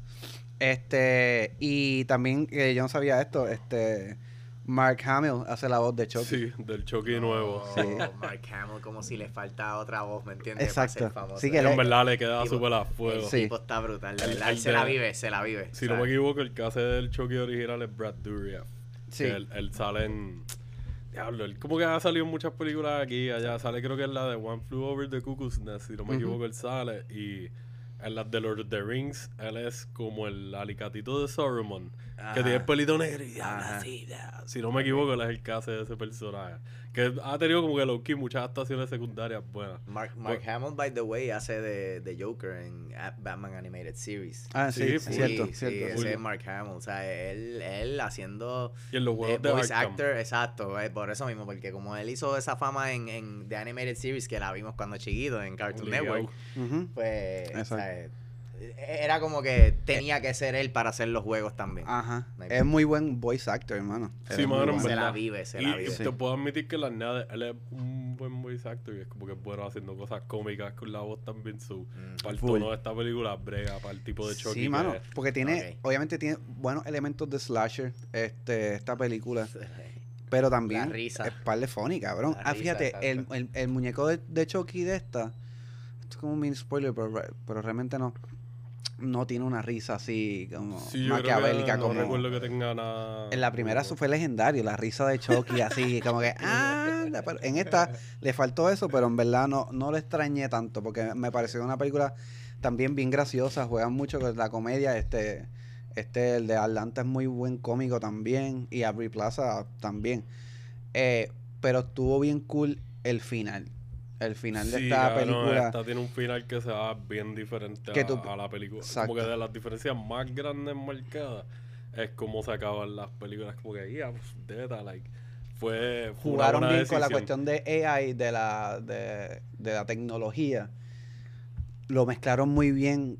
Este, y también, eh, yo no sabía esto, este, Mark Hamill hace la voz de Chucky. Sí, del Chucky nuevo. Sí. No, Mark Hamill como si le falta otra voz, ¿me entiendes? Exacto. Para ser famoso. Sí, que en le- verdad le queda súper a fuego. El Sí. tipo está brutal, El- el se de- la vive, se la vive. Si no me equivoco, el que hace del Chucky original es Brad Dourif. Sí. Que él, él sale en... Diablo, él como que ha salido en muchas películas aquí allá. Sale creo que en la de One Flew Over the Cuckoo's Nest, si no me equivoco, él sale. Y en las de Lord of the Rings, él es como el alicatito de Saruman. Que tiene el pelito negro y habla así. Si no me equivoco, él es el hace de ese personaje. Que ha tenido como que low key muchas actuaciones secundarias buenas. Mark, Mark Hamill, by the way, hace de, de Joker en A- Batman Animated Series. Ah, sí, Sí, es full. cierto, sí, cierto. ese es Mark Hamill. O sea, él, él haciendo Y en los de voice Arkham. actor, exacto, eh, por eso mismo, porque como él hizo esa fama en, en The Animated Series que la vimos cuando chiquito en Cartoon Obligado. Network, Ujú. pues o Exacto. sea, era como que tenía que ser él para hacer los juegos también. Ajá. Es muy buen voice actor, hermano. Sí, mano, bueno. se la vive, se y, la y vive. te puedo admitir que la nada, él es un buen voice actor y es como que es bueno haciendo cosas cómicas con la voz también. Su, Mm. para el Full. tono de esta película, brega, para el tipo de Chucky. Sí, mano, es. porque tiene, obviamente tiene buenos elementos de slasher, este, esta película, pero también La risa. es par de funny, cabrón. La ah, risa, fíjate, el, el, el muñeco de, de Chucky de esta, esto es como un mini spoiler, pero, pero realmente no, no tiene una risa así como Sí, maquiavélica no como... recuerdo que tenga nada. En la primera eso fue legendario, la risa de Chucky, así como que, ah, en esta le faltó eso, pero en verdad no, no lo extrañé tanto, porque me pareció una película también bien graciosa, juegan mucho con la comedia, este, este, el de Atlanta es muy buen cómico también, y Aubrey Plaza también, Eh, pero estuvo bien cool el final, el final de esta no, película. esta tiene un final que se va bien diferente Que a, tú- a la película. Exacto. Como que de las diferencias más grandes marcadas es cómo se acaban las películas. Como que, yeah, pues, deta, like. Fue, fue una jugaron buena bien con la cuestión de AI, de la, de, de la tecnología. Lo mezclaron muy bien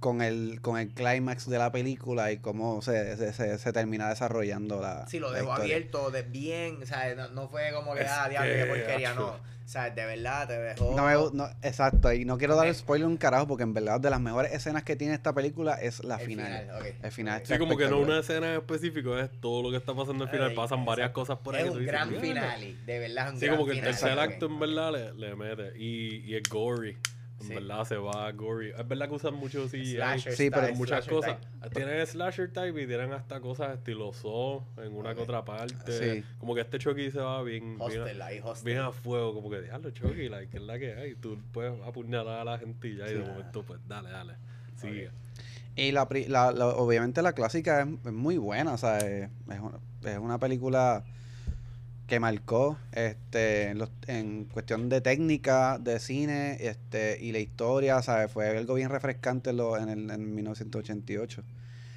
con el, con el clímax de la película y cómo se, se, se- se termina desarrollando la. Sí, lo dejó abierto de bien, o sea, no, no fue como que, Es ah, diablo, qué que, porquería, no. O sea, de verdad te dejó... No me no, exacto, y no quiero dar spoiler un carajo porque en verdad de las mejores escenas que tiene esta película es la el final. ok. El final Ok. está Sí, como que no una escena en específico, es todo lo que está pasando al final. Ay, Pasan varias exacto. cosas por ahí. Es un gran finale, de verdad es un Sí, gran como que el tercer Ok. acto en verdad le, le mete. Y, y es gory. En Sí. verdad se va gory. Es verdad que usan mucho CGI. Slasher Sí, pero muchas slasher cosas. type. Tienen slasher type y tienen hasta cosas estilo Saw en una que Ok. otra parte. Sí. Como que este Chucky se va bien, bien, Hostel, hostel. bien a fuego. Como que, diablo, Chucky, like, es la que hay. Tú puedes apuñalar a la gente y ya. Y de momento, pues, dale, dale. Sigue. Y la, pri- la- la- obviamente la clásica es, es muy buena, o sea, es, es una, es una película que marcó este en, los- en cuestión de técnica, de cine este y la historia, ¿sabes? Fue algo bien refrescante en, lo- en, el, en 1988.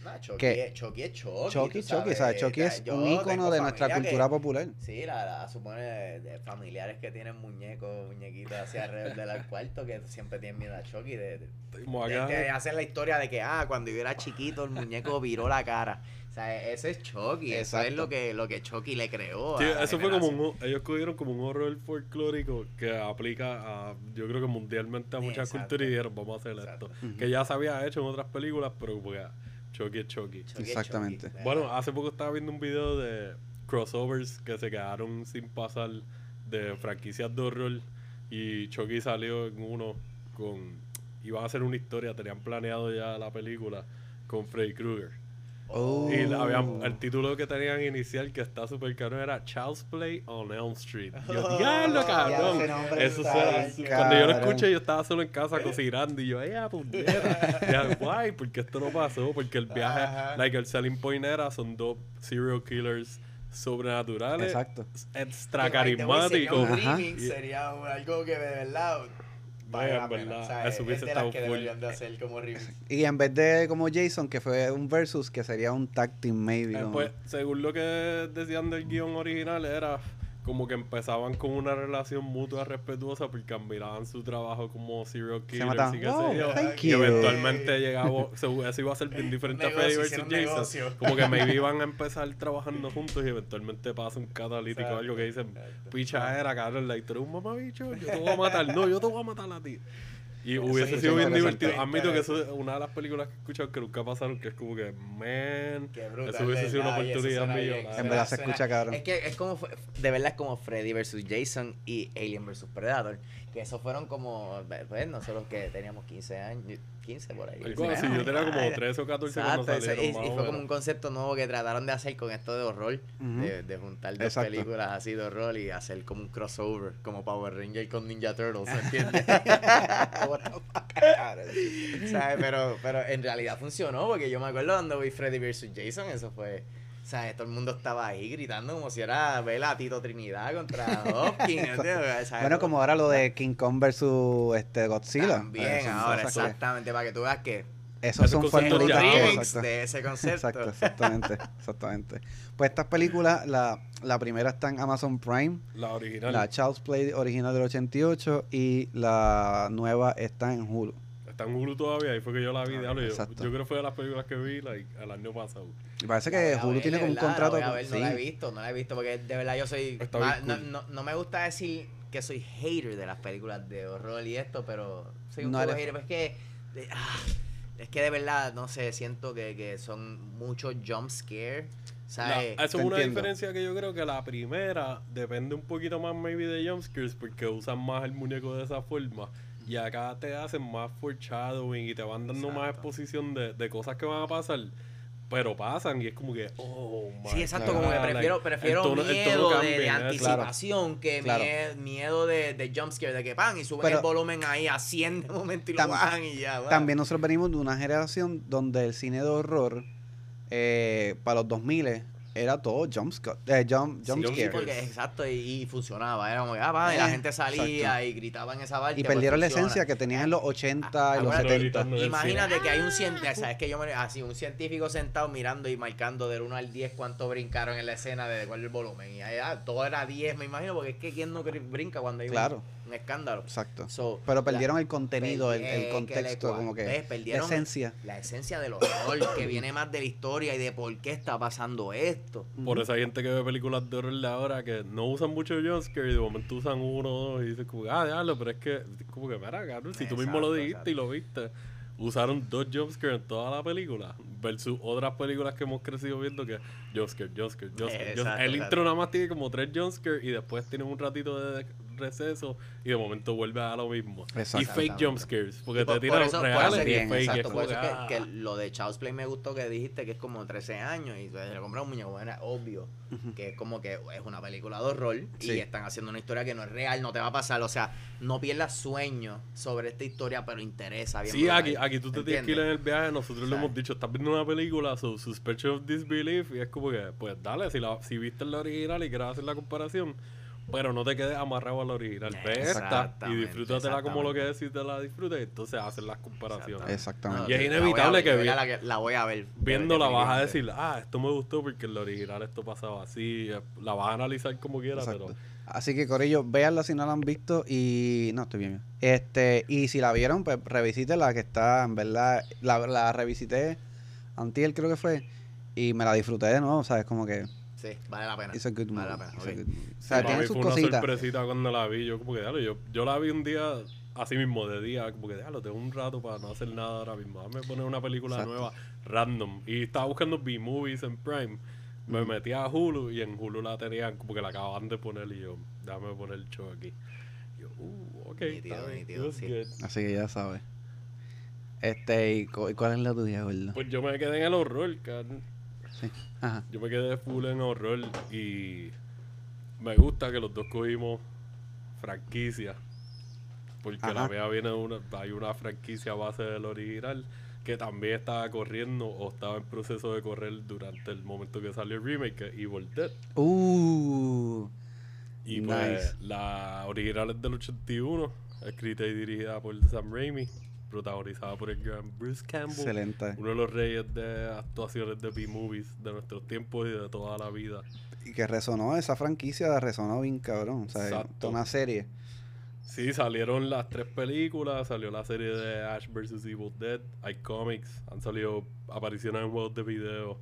No, Chucky, que- es- Chucky es Chucky. Chucky, ¿sabes? Chucky es Yo un ícono de nuestra cultura que- popular. Sí, la, la supone de, de familiares que tienen muñecos, muñequitos hacia alrededor del cuarto que siempre tienen miedo a Chucky. De, de, de- de hacer la historia de que, ah, cuando yo era chiquito el muñeco viró la cara. O sea, ese es Chucky. Eso es lo que, lo que Chucky le creó. Sí, a la eso fue como un, ellos cogieron como un horror folclórico que aplica a, yo creo que mundialmente a muchas Exacto. culturas y dijeron, vamos a hacer Exacto. esto. Que ya se había hecho en otras películas, pero como que Chucky es Chucky. Chucky es Exactamente. Chucky. Bueno, hace poco estaba viendo un video de crossovers que se quedaron sin pasar de franquicias de horror y Chucky salió en uno con... Iban a hacer una historia, tenían planeado ya la película con Freddy Krueger. Oh. Y la habían- el título que tenían inicial, que está súper caro, era Child's Play on Elm Street. Y yo, Oh, diablo, cabrón. Eso suena- cuando yo lo escuché, yo estaba solo en casa cocinando y yo, ¡eh, puñeta! Y guay, ¿por qué esto no pasó? Porque el viaje, Ajá. like, el selling point era, son dos serial killers sobrenaturales, Exacto. extra sería carismáticos. un sería un- algo que de verdad vale Vaya, la en pena. O sea, eso es de las que full. deberían de hacer como remix. Y en vez de como Jason, que fue un versus, que sería un tag team maybe. Eh, como- pues, según lo que decían del guion original, era como que empezaban con una relación mutua respetuosa porque admiraban su trabajo como serial killers mataban. y qué Wow, sé yo. thank Y you. eventualmente llegaba, se- eso iba a ser bien diferente a Freddy vs. Jason. Como que maybe iban a empezar trabajando juntos y eventualmente pasa un catalítico o algo que dicen, picha era, cabrón, tú eres un mamabicho, yo te voy a matar. No, yo te voy a matar a ti. Y hubiese sido bien divertido. Admito que eso es una de las películas que he escuchado que nunca pasaron, que es como que, man, Qué brutal, eso hubiese sido una oportunidad millonaria. En verdad se escucha cabrón. Es que es como, de verdad es como Freddy vs. Jason y Alien vs. Predator. Que esos fueron como, pues nosotros que teníamos 15 años, 15 por ahí. Algo así, yo tenía como 13 o 14 cuando Exacto, salieron. y, fue como un concepto nuevo que trataron de hacer con esto de horror, de, de juntar dos Exacto. películas así de horror y hacer como un crossover, como Power Ranger con Ninja Turtles, ¿me entiendes? ¿Sabes? Pero, pero en realidad funcionó, porque yo me acuerdo cuando vi Freddy vs. Jason, eso fue... ¿Sabes? Todo el mundo estaba ahí gritando como si era ver a Tito Trinidad contra Hopkins. Bueno, como ahora lo de King Kong versus este Godzilla. También, son ahora, que- exactamente, para que tú veas que Esos Esos son formulitas. que- de ese concepto. Exacto, exactamente, exactamente. Pues estas películas, la, la primera está en Amazon Prime, La original. la Child's Play original del 88 y la nueva está en Hulu. Está en Hulu todavía, ahí fue que yo la vi. diablo, yo, yo creo que fue de las películas que vi like, el año pasado. Y parece que Hulu ver, tiene como un verdad, contrato. con-. No la he visto, no la he visto porque de verdad yo soy. Ma- no, no, no me gusta decir que soy hater de las películas de horror y esto, pero soy un No poco eres- hater. pero Es que. de- ah, es que de verdad, no sé, siento que, que son muchos jump scare. Eso es una entiendo. diferencia que yo creo que la primera depende un poquito más maybe de jumpscares porque usan más el muñeco de esa forma. Y acá te hacen más foreshadowing y te van dando más exposición de, de cosas que van a pasar. Pero pasan y es como que, oh my Sí, exacto, God, como que prefiero, prefiero tono- miedo de, cambia, de anticipación que Claro. miedo de, de jumpscare, de que pan y suben Pero- el volumen ahí a 100 de momento y Tam- lo bajan y ya. va. También nosotros venimos de una generación donde el cine de horror eh, para los 2000 era todo jump, eh, jump, jump. Porque, exacto, y, y funcionaba. Era como ah, va, y la gente salía exacto. y gritaban esa parte. Y pues perdieron la funciona. esencia que tenían en los 80 y los Acuérdate, 70. del Imagínate que hay un científico, sabes que yo me, así, un científico sentado mirando y marcando del 1 al 10 cuánto brincaron en la escena de cuál es el volumen. Y ahí, ah, todo era 10, me imagino, porque es que quién no brinca cuando hay un- Claro. un, escándalo. Exacto. So, Pero perdieron la- el contenido, el, perdi- el que contexto, le como que ¿ves? la Perdieron esencia. La esencia del horror, que viene más de la historia y de por qué está pasando esto. Por eso hay gente que ve películas de horror de ahora que no usan mucho jumpscare y de momento usan uno o dos y dicen como, ah, diablo, pero es que, como que, mira, cabrón, si tú mismo lo Exacto, dijiste exacto. y lo viste, usaron dos jumpscares en toda la película versus otras películas que hemos crecido viendo que jumpscare, jumpscare, jumpscare. Exacto, jumpscare. El exacto. intro nada más tiene como tres jumpscares y después tienen un ratito de receso y de momento vuelve a lo mismo. Y fake jumpscares, porque por- te por tiran eso- por reales y bien, fake. Exacto, por eso que, que, que lo de Child's Play me gustó que dijiste que es como 13 años y le compró un muñeco. Bueno, era obvio que es como que es una película de horror Sí. y están haciendo una historia que no es real, no te va a pasar. O sea, no pierdas sueño sobre esta historia, pero interesa. bien Sí, brutal. aquí, aquí tú te tienes que ir en el viaje, nosotros le ¿Sabes? hemos dicho, estás viendo una película, so suspension of disbelief, y es como que, pues dale, si, la, si viste la original y quieres hacer la comparación, pero no te quedes amarrado al original. Ve esta y disfrútatela como lo que es y te la disfrutas y entonces hacen las comparaciones. Exactamente. Y es la inevitable que ver, vi- la, la voy a ver. Viéndola vas a decir, ah, esto me gustó porque en la original esto pasaba así. eh, La vas a analizar como quieras, pero Así que Corillo, véanla si no la han visto y no estoy bien. Este, y si la vieron, pues revisítela que está, en verdad, la, la revisité antier creo que fue y me la disfruté de nuevo, ¿sabes? Como que Sí, vale la pena. it's a good Vale la movie, pena. it's a ok. good movie. O sea, tiene sus fue una sorpresita cuando la vi. Yo como que, yo, yo la vi un día así mismo de día, como que, déjalo, tengo un rato para no hacer nada ahora mismo. Dame poner una película Exacto. nueva, random. Y estaba buscando B-Movies en Prime. Me metí a Hulu y en Hulu la tenían como que la acaban de poner y yo, déjame poner el show aquí. Y yo, uh, ok, Nítido, está bien, nítido, it was sí. good. Así que ya sabes. Este, ¿y cu- y cuál es la tuya, gordo? Pues yo me quedé en el horror, can. Sí. Ajá. Yo me quedé full en horror y me gusta que los dos cogimos franquicia. Porque la mía viene de una, hay una franquicia base del original que también estaba corriendo o estaba en proceso de correr durante el momento que salió el remake, que es Evil Dead. Uh. Y Nice. pues la original es del 81, escrita y dirigida por Sam Raimi, protagonizada por el gran Bruce Campbell. Excelente. Uno de los reyes de actuaciones de B-movies de nuestros tiempos y de toda la vida. Y que resonó, esa franquicia resonó bien cabrón. O sea, Exacto. una serie. Sí, salieron las tres películas, salió la serie de Ash vs. Evil Dead, hay cómics, han salido apariciones en juegos de video.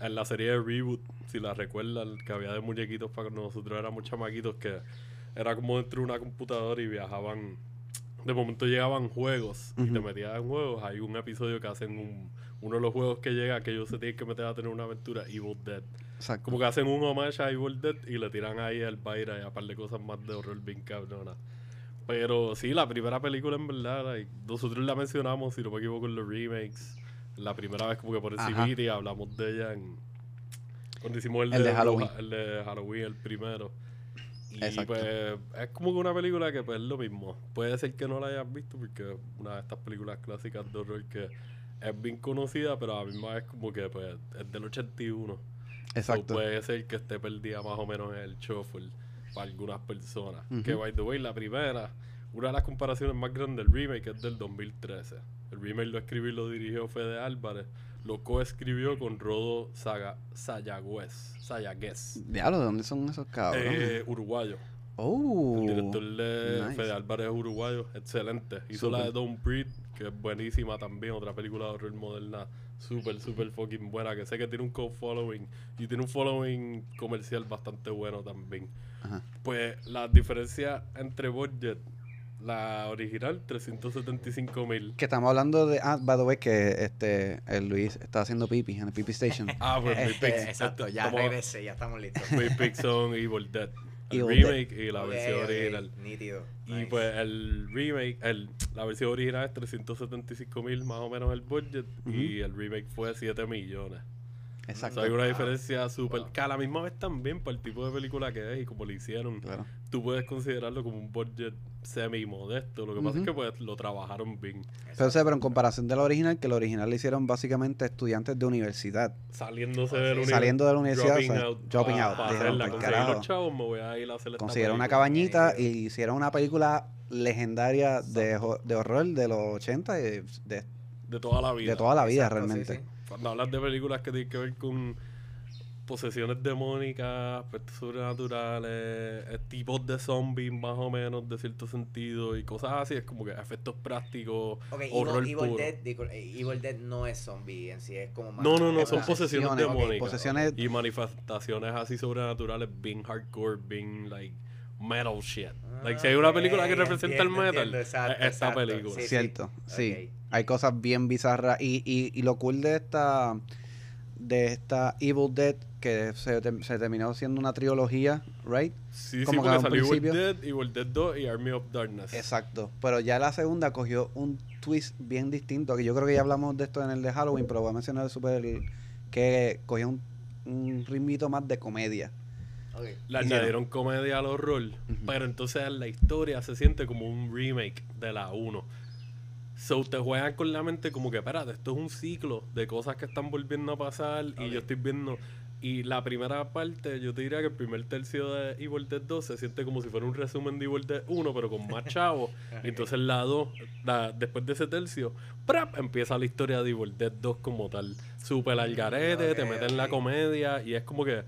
En la serie de Reboot, si la recuerdan, que había de muñequitos para nosotros éramos chamaquitos, que era como dentro de una computadora y viajaban. De momento llegaban juegos y te metías en juegos. Hay un episodio que hacen un, uno de los juegos que llega que ellos se tienen que meter a tener una aventura, Evil Dead. Exacto. Como que hacen un homage a Evil Dead y le tiran ahí el Byra y a par de cosas más de horror bien cabronas. Pero sí, la primera película en verdad, like, nosotros la mencionamos, si no me equivoco, en los remakes. La primera vez como que por el y hablamos de ella en... Cuando hicimos el, El de Halloween. el de Halloween, el primero. Y Exacto. pues es como que una película que pues es lo mismo. Puede ser que no la hayas visto porque es una de estas películas clásicas de horror que es bien conocida, pero a la misma vez como que pues es del 81. So, Exacto. puede ser que esté perdida más o menos en el shuffle para algunas personas. Que, by the way, la primera, una de las comparaciones más grandes del remake es del 2013. El remake lo escribió y lo dirigió Fede Álvarez. Lo coescribió con Rodo Saga, Sayagüez. Sayagüez. Diablo, ¿de dónde son esos cabrones? Eh, uruguayo. oh. El director de nice. Fede Álvarez es uruguayo. Excelente. Hizo la de. Don't Breed, que es buenísima también. Otra película de horror moderna. Súper, súper fucking buena. Que sé que tiene un co-following. Y tiene un following comercial bastante bueno también. Ajá. Pues la diferencia entre budget, la original, 375 mil. Que estamos hablando de. Ah, by the way, que este, el Luis está haciendo pipi en el pipi station. Ah, pues Este, Pix. exacto, ya estamos- regresé, ya estamos listos. Big Pix son Evil Dead. El Evil Dead. remake y la versión original. Nítido. Y nice. pues el remake, el, la versión original es 375 mil más o menos el budget y el remake fue 7 millones. O Exacto. sea, hay una diferencia súper... Wow. Que a la misma vez también, para el tipo de película que es y como lo hicieron, Claro. tú puedes considerarlo como un budget semi-modesto. Lo que pasa es que pues lo trabajaron bien. Pero, o sea, pero en comparación de la original, que la original le hicieron básicamente estudiantes de universidad. Saliéndose Oh, de la sí. uni- Saliendo de la universidad, dropping o sea, out, dropping out, pa dijeron, hacerla, "Por conseguir carajo". los chavos, me voy a ir a hacer Consiguieron una cabañita y hicieron una película legendaria de, de horror de los 80 y de, De toda la vida. de toda la vida Exacto, sí, realmente. sí. Cuando hablas de películas que tienen que ver con posesiones demónicas, aspectos sobrenaturales, eh, tipos de zombies más o menos de cierto sentido y cosas así, es como que efectos prácticos, Ok, Evil, horror Evil puro. Dead, digo, eh, Evil Dead no es zombie en sí, es como más... No, no, no, son posesiones demónicas. posesiones- Y manifestaciones así sobrenaturales, bien hardcore, bien like metal shit. Like, si hay una película que representa entiendo, el metal, entiendo, exacto, esta exacto. película. Sí, sí. Cierto, sí. Hay cosas bien bizarras. Y, y, y lo cool de esta de esta Evil Dead, que se, te- se terminó siendo una trilogía, ¿right? Sí, sí, Como que porque al salió Evil Dead, Evil Dead 2 y Army of Darkness. Exacto. Pero ya la segunda cogió un twist bien distinto, que yo creo que ya hablamos de esto en el de Halloween, pero voy a mencionar super que cogió un, un ritmito más de comedia. Ok. Le añadieron comedia al horror, pero entonces la historia se siente como un remake de la 1. So te juegan con la mente como que, espérate, esto es un ciclo de cosas que están volviendo a pasar y Ok. yo estoy viendo Y la primera parte, yo te diría que el primer tercio de Evil Dead 2 se siente como si fuera un resumen de Evil Dead 1, pero con más chavos. y entonces la 2, la- después de ese tercio, ¡prap! empieza la historia de Evil Dead 2 como tal. Súper al garete, te Ok, mete en la comedia y es como que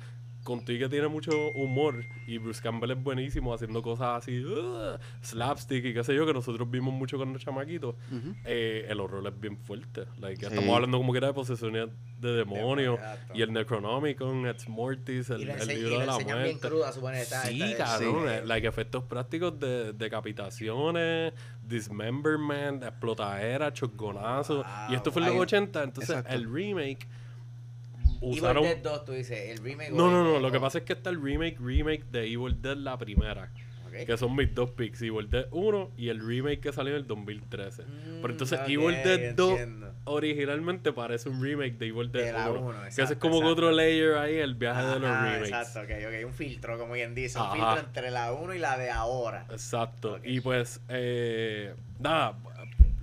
contigo que tiene mucho humor y Bruce Campbell es buenísimo haciendo cosas así, ugh, slapstick y qué sé yo, que nosotros vimos mucho con los chamaquitos. Ujú. Eh, el horror es bien fuerte. Like, Sí. Estamos hablando como que era de posesiones de demonios y el Necronomicon, Ex Mortis, el, libro de la muerte. cruda, Sí, cabrón. sí. eh, Like, efectos prácticos de decapitaciones, dismemberment, explotadera, choconazos. y esto fue en los Ahí- 80, entonces exacto. el remake Evil usaron... Dead 2, tú dices, el remake. No, no, no, lo que pasa es que está el remake, remake de Evil Dead la primera. Ok. Que son mis dos picks, Evil Dead 1 y el remake que salió en el 2013. Mm, Pero entonces ok, Evil Dead 2 entiendo. originalmente parece un remake de Evil Dead De la 1. uno, que ese es exacto, como exacto. otro layer ahí, el viaje de los Ajá, remakes. Exacto, ok, ok. Un filtro, como bien dice. Un Ajá. filtro entre la 1 y la de ahora. Exacto. Ok. Y pues, eh, nada,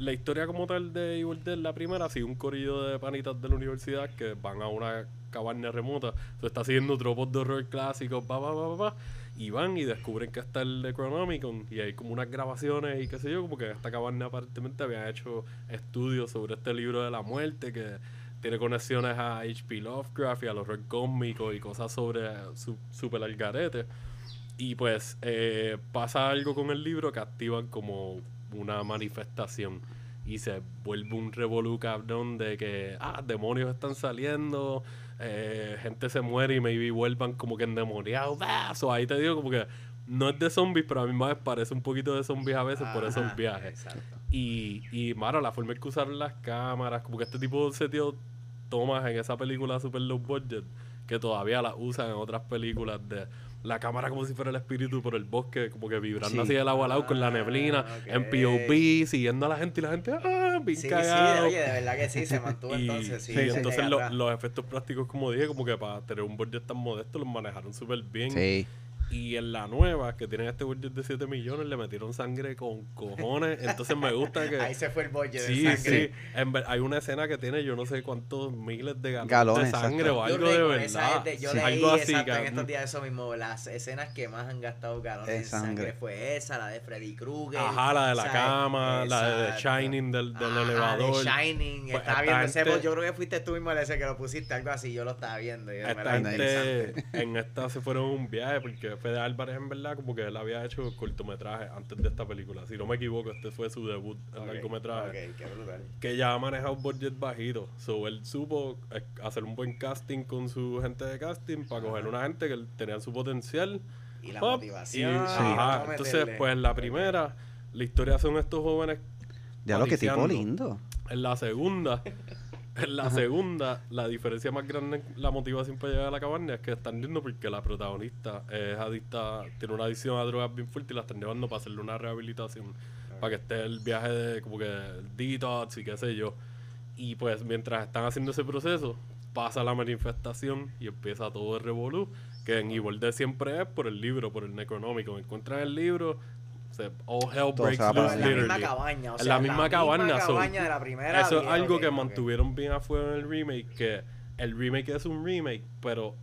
la historia como tal de Evil Dead, la primera, sigue un corillo de panitas de la universidad que van a una cabaña remota. Se está siguiendo tropos de horror clásicos, pa, pa, pa, pa, y van y descubren que está el Necronomicon y hay como unas grabaciones y qué sé yo, como que esta cabaña aparentemente habían hecho estudios sobre este libro de la muerte que tiene conexiones a H.P. Lovecraft y al horror cósmico y cosas sobre su, super al garete. Y pues eh, pasa algo con el libro que activan como una manifestación. Y se vuelve un revolú cabrón de que, ah, demonios están saliendo, eh, gente se muere y maybe vuelvan como que endemoniados. So ahí te digo como que no es de zombies, pero a mí más parece un poquito de zombies a veces por esos viajes. Exacto. Y, y mano, la forma en que usaron las cámaras, como que este tipo se dio tomas en esa película super low budget, que todavía las usan en otras películas de la cámara como si fuera el espíritu por el bosque, como que vibrando Sí. así del agua al lado con la Ah, neblina, en. POV, siguiendo a la gente y la gente, ah, bien Sí, sí, oye, de verdad que sí, se mantuvo y, entonces. Sí, sí, entonces lo- los efectos prácticos, como dije, como que para tener un budget tan modesto, los manejaron súper bien. Sí. Y en la nueva, que tienen este budget de 7 millones, le metieron sangre con cojones. Entonces me gusta que. Ahí se fue el budget Sí, de sangre. sí. En ver- hay una escena que tiene yo no sé cuántos miles de galones, Galones, de sangre exacto. o Yo algo de verdad. es de- yo Sí. leí Algo así, exacto, en estos días eso mismo. Las escenas que más han gastado galones Es en sangre. sangre. fue esa, la de Freddy Krueger. Ajá, la de la ¿sabes? cama, la de The. Shining del, del Ajá, elevador. The Shining. Pues, estaba esta viendo ese gente- Yo creo que fuiste tú mismo ese que lo pusiste, algo así. Yo lo estaba viendo. y Esta gente en esta se fueron un viaje porque Fede Álvarez en verdad como que él había hecho cortometraje antes de esta película. Si no me equivoco, este fue su debut en Ok, largometraje. Ok, qué brutal. que ya ha manejado un budget bajito. So, él supo eh, hacer un buen casting con su gente de casting para coger una gente que tenía su potencial. Y la Pop, motivación. y- ajá, entonces, pues en la primera, la historia son estos jóvenes. Ya lo que tipo lindo. En la segunda, en la segunda, la diferencia más grande en la motivación para llegar a la cabaña es que están yendo porque la protagonista es adicta, tiene una adicción a drogas bien fuerte y la están llevando para hacerle una rehabilitación. Para que esté el viaje de como que detox y qué sé yo. Y pues mientras están haciendo ese proceso, pasa la manifestación y empieza todo el revolú. Que en Evil Dead siempre es por el libro, por el Necronómico. Encuentran el libro, se, all hell breaks loose en la misma cabaña. O En sea, la misma cabaña, so- cabaña de la primera. Eso es algo ok, que ok. mantuvieron bien afuera en el remake, que el remake es un remake, pero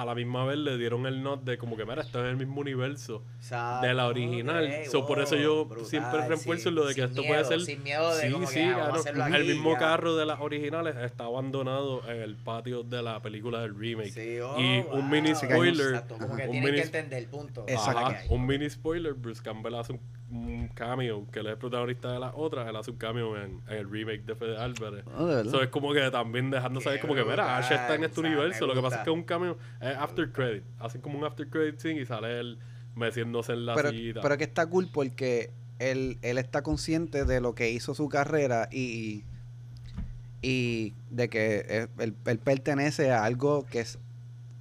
a la misma vez le dieron el not de como que, mira, esto es el mismo universo Exacto, de la original. ok, So, por eso yo brutal, siempre refuerzo sí, lo de que esto miedo, puede ser... Sin miedo de sí, como sí, que, ah, vamos claro. El aquí, mismo ya. carro de las originales está abandonado en el patio de la película del remake. Sí, oh, y wow. un mini spoiler... Exacto, como que un tienen mini- que entender el punto. Exacto. Un mini spoiler, Bruce Campbell hace un, un cameo, que él es el protagonista de las otras, él hace un cameo en, en el remake de Fede Álvarez. Oh, verdad. Eso es como que también dejando saber como que, mira, Ash está en este o sea, universo. Lo que pasa es que es un cameo, es after credit. Hacen como un after credit scene y sale él meciéndose en la pero, sillita. pero que está cool porque él, él está consciente de lo que hizo su carrera y, y de que él, él- él pertenece a algo que es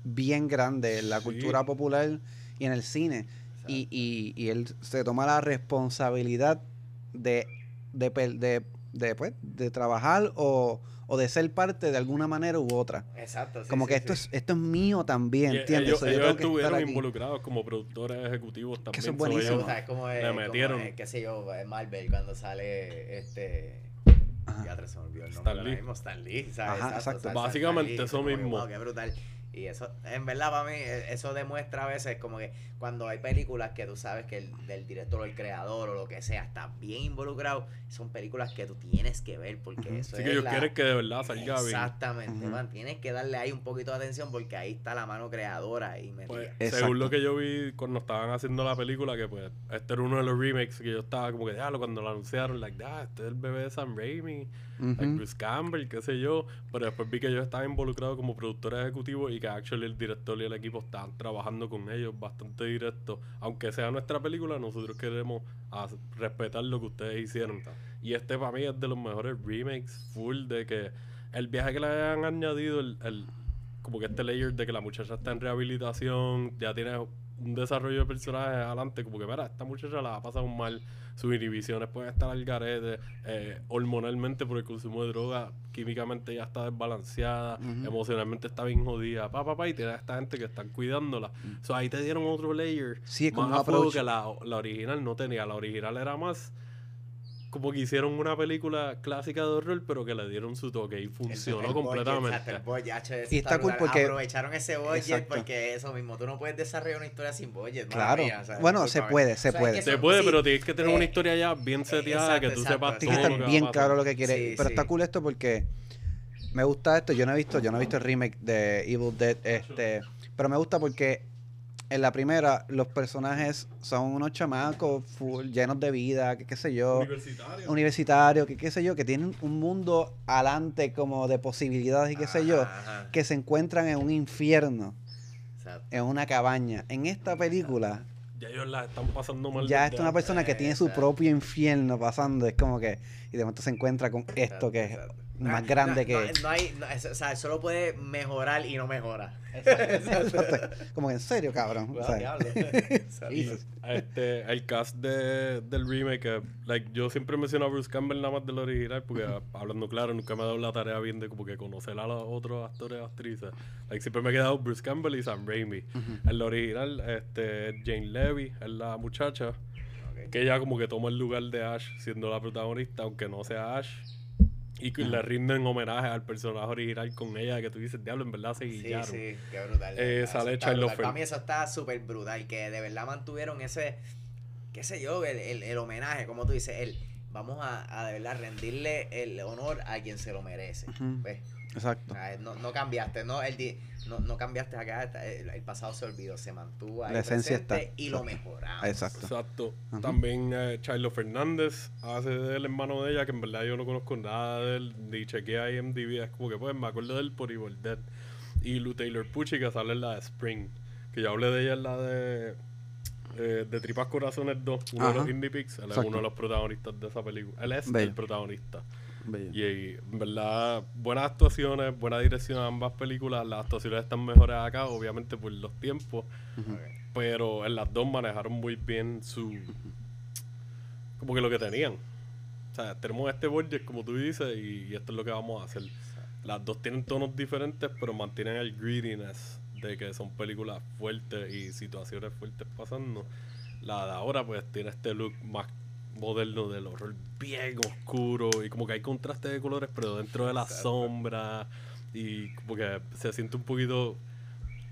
bien grande en la Sí. cultura popular y en el cine. Y, y, y él se toma la responsabilidad de, de, per- de, de, pues, de trabajar o, o de ser parte de alguna manera u otra. Exacto. sí, Como sí, que esto sí. es esto es mío también, Y ¿entiendes? ellos, So, yo ellos tengo que estar estuvieron aquí. involucrados como productores ejecutivos también. eso es so buenísimo. ellos- O sea, es como, le eh, como, metieron. eh, qué sé yo, Marvel cuando sale este... Ajá. Ya se me olvidó el nombre Stan Lee. mismo, Stan Lee, ¿sabes? Ajá, exacto. Stan- Básicamente Lee, eso como que, mismo. wow, qué brutal. Y eso, en verdad, para mí, eh, eso demuestra a veces como que cuando hay películas que tú sabes que el del director o el creador o lo que sea está bien involucrado, son películas que tú tienes que ver porque Ujú. eso Así es que ellos la- quieren que de verdad salga bien. Exactamente, man. Tienes que darle ahí un poquito de atención porque ahí está la mano creadora y me Pues, según lo que yo vi cuando estaban haciendo la película, que pues este era uno de los remakes que yo estaba como que, diablo, cuando lo anunciaron, like, ah, este es el bebé de Sam Raimi, like Ujú. Bruce Campbell, qué sé yo. Pero después vi que ellos estaban involucrados como productores ejecutivos y que actually el director y el equipo estaban trabajando con ellos bastante directo. Aunque sea nuestra película, nosotros queremos respetar lo que ustedes hicieron. Y este para mí es de los mejores remakes full de que el viaje que le hayan añadido, el, el- como que este layer de que la muchacha está en rehabilitación, ya tiene un desarrollo de personaje adelante, como que, mira, esta muchacha la ha pasado mal, sus inhibiciones pueden estar al garete, eh, hormonalmente por el consumo de droga, químicamente ya está desbalanceada, emocionalmente está bien jodida, pa, pa, pa, y tiene a esta gente que están cuidándola. So, ahí te dieron otro layer Sí, es como más un a approach. que la, la original no tenía. La original era más como que hicieron una película clásica de horror, pero que le dieron su toque y funcionó el completamente. exacto, el budget, hacho, eso Y está cool porque- Aprovecharon ese budget Exacto. porque eso mismo, tú no puedes desarrollar una historia sin budget. Claro. mía, o sea, Bueno, se puede, se O sea, es puede. Se son- puede, sí, pero tienes que tener una eh, historia ya bien seteada, exacto, que tú exacto, sepas Tienes todo que lo estar que bien va a claro lo que quiere. Sí, pero sí. está cool esto porque me gusta esto. Yo no he visto, yo no he visto el remake de Evil Dead, este, pero me gusta porque en la primera los personajes son unos chamacos full, llenos de vida, que qué sé yo, Universitario. universitarios, que qué sé yo, que tienen un mundo adelante como de posibilidades y qué sé yo, Ajá, que se encuentran en un infierno, Exacto. en una cabaña. En esta película Ya ellos la están pasando mal. ya está una persona que tiene su propio infierno pasando, es como que y de momento se encuentra con esto que es. Más No, grande no, que No, no hay, o sea, solo puede mejorar y no mejora. Exacto. Como que en serio, cabrón. O sea. Este, el cast de, del remake, eh, like, yo siempre menciono a Bruce Campbell nada más del original, porque hablando claro, nunca me ha dado la tarea bien de como que conocer a los otros actores y actrices. Like, siempre me he quedado Bruce Campbell y Sam Raimi. El original, este, Jane Levy, es la muchacha, Ok. que ella como que toma el lugar de Ash siendo la protagonista, aunque no sea Ash. Y que le rinden homenaje al personaje original con ella, que tú dices, diablo, en verdad se Sí, guillaron. sí, qué brutal. Eh, verdad, sale Para mí eso está súper brutal, que de verdad mantuvieron ese, qué sé yo, el, el, el homenaje, como tú dices, el, vamos a, a de verdad rendirle el honor a quien se lo merece. ¿ves? Exacto. No, no cambiaste, no, el, di- no, no cambiaste acá, el, el pasado se olvidó, se mantuvo ahí La esencia presente está, y lo mejoramos. Exacto. Exacto. Ajá. También eh, Charlo Fernández hace del hermano de ella, que en verdad yo no conozco nada de él, ni chequeé IMDb. Es como que pues me acuerdo de él por Evil Dead. Y Lou Taylor Pucci, que sale en la de Spring. Que yo hablé de ella en la de, eh, de Tripas Corazones 2, uno de los Indie Pigs. Él es uno de los protagonistas de esa película. Él es Bello. el protagonista. Bello. Y, en verdad, buenas actuaciones, buena dirección a ambas películas. Las actuaciones están mejores acá, obviamente por los tiempos. Ujú. Pero en las dos manejaron muy bien su. Como que lo que tenían. O sea, tenemos este budget, como tú dices, y, y esto es lo que vamos a hacer. Las dos tienen tonos diferentes, pero mantienen el greediness de que son películas fuertes y situaciones fuertes pasando. La de ahora, pues, tiene este look más moderno del horror bien oscuro y como que hay contraste de colores, pero dentro de la Exacto. sombra y como que se siente un poquito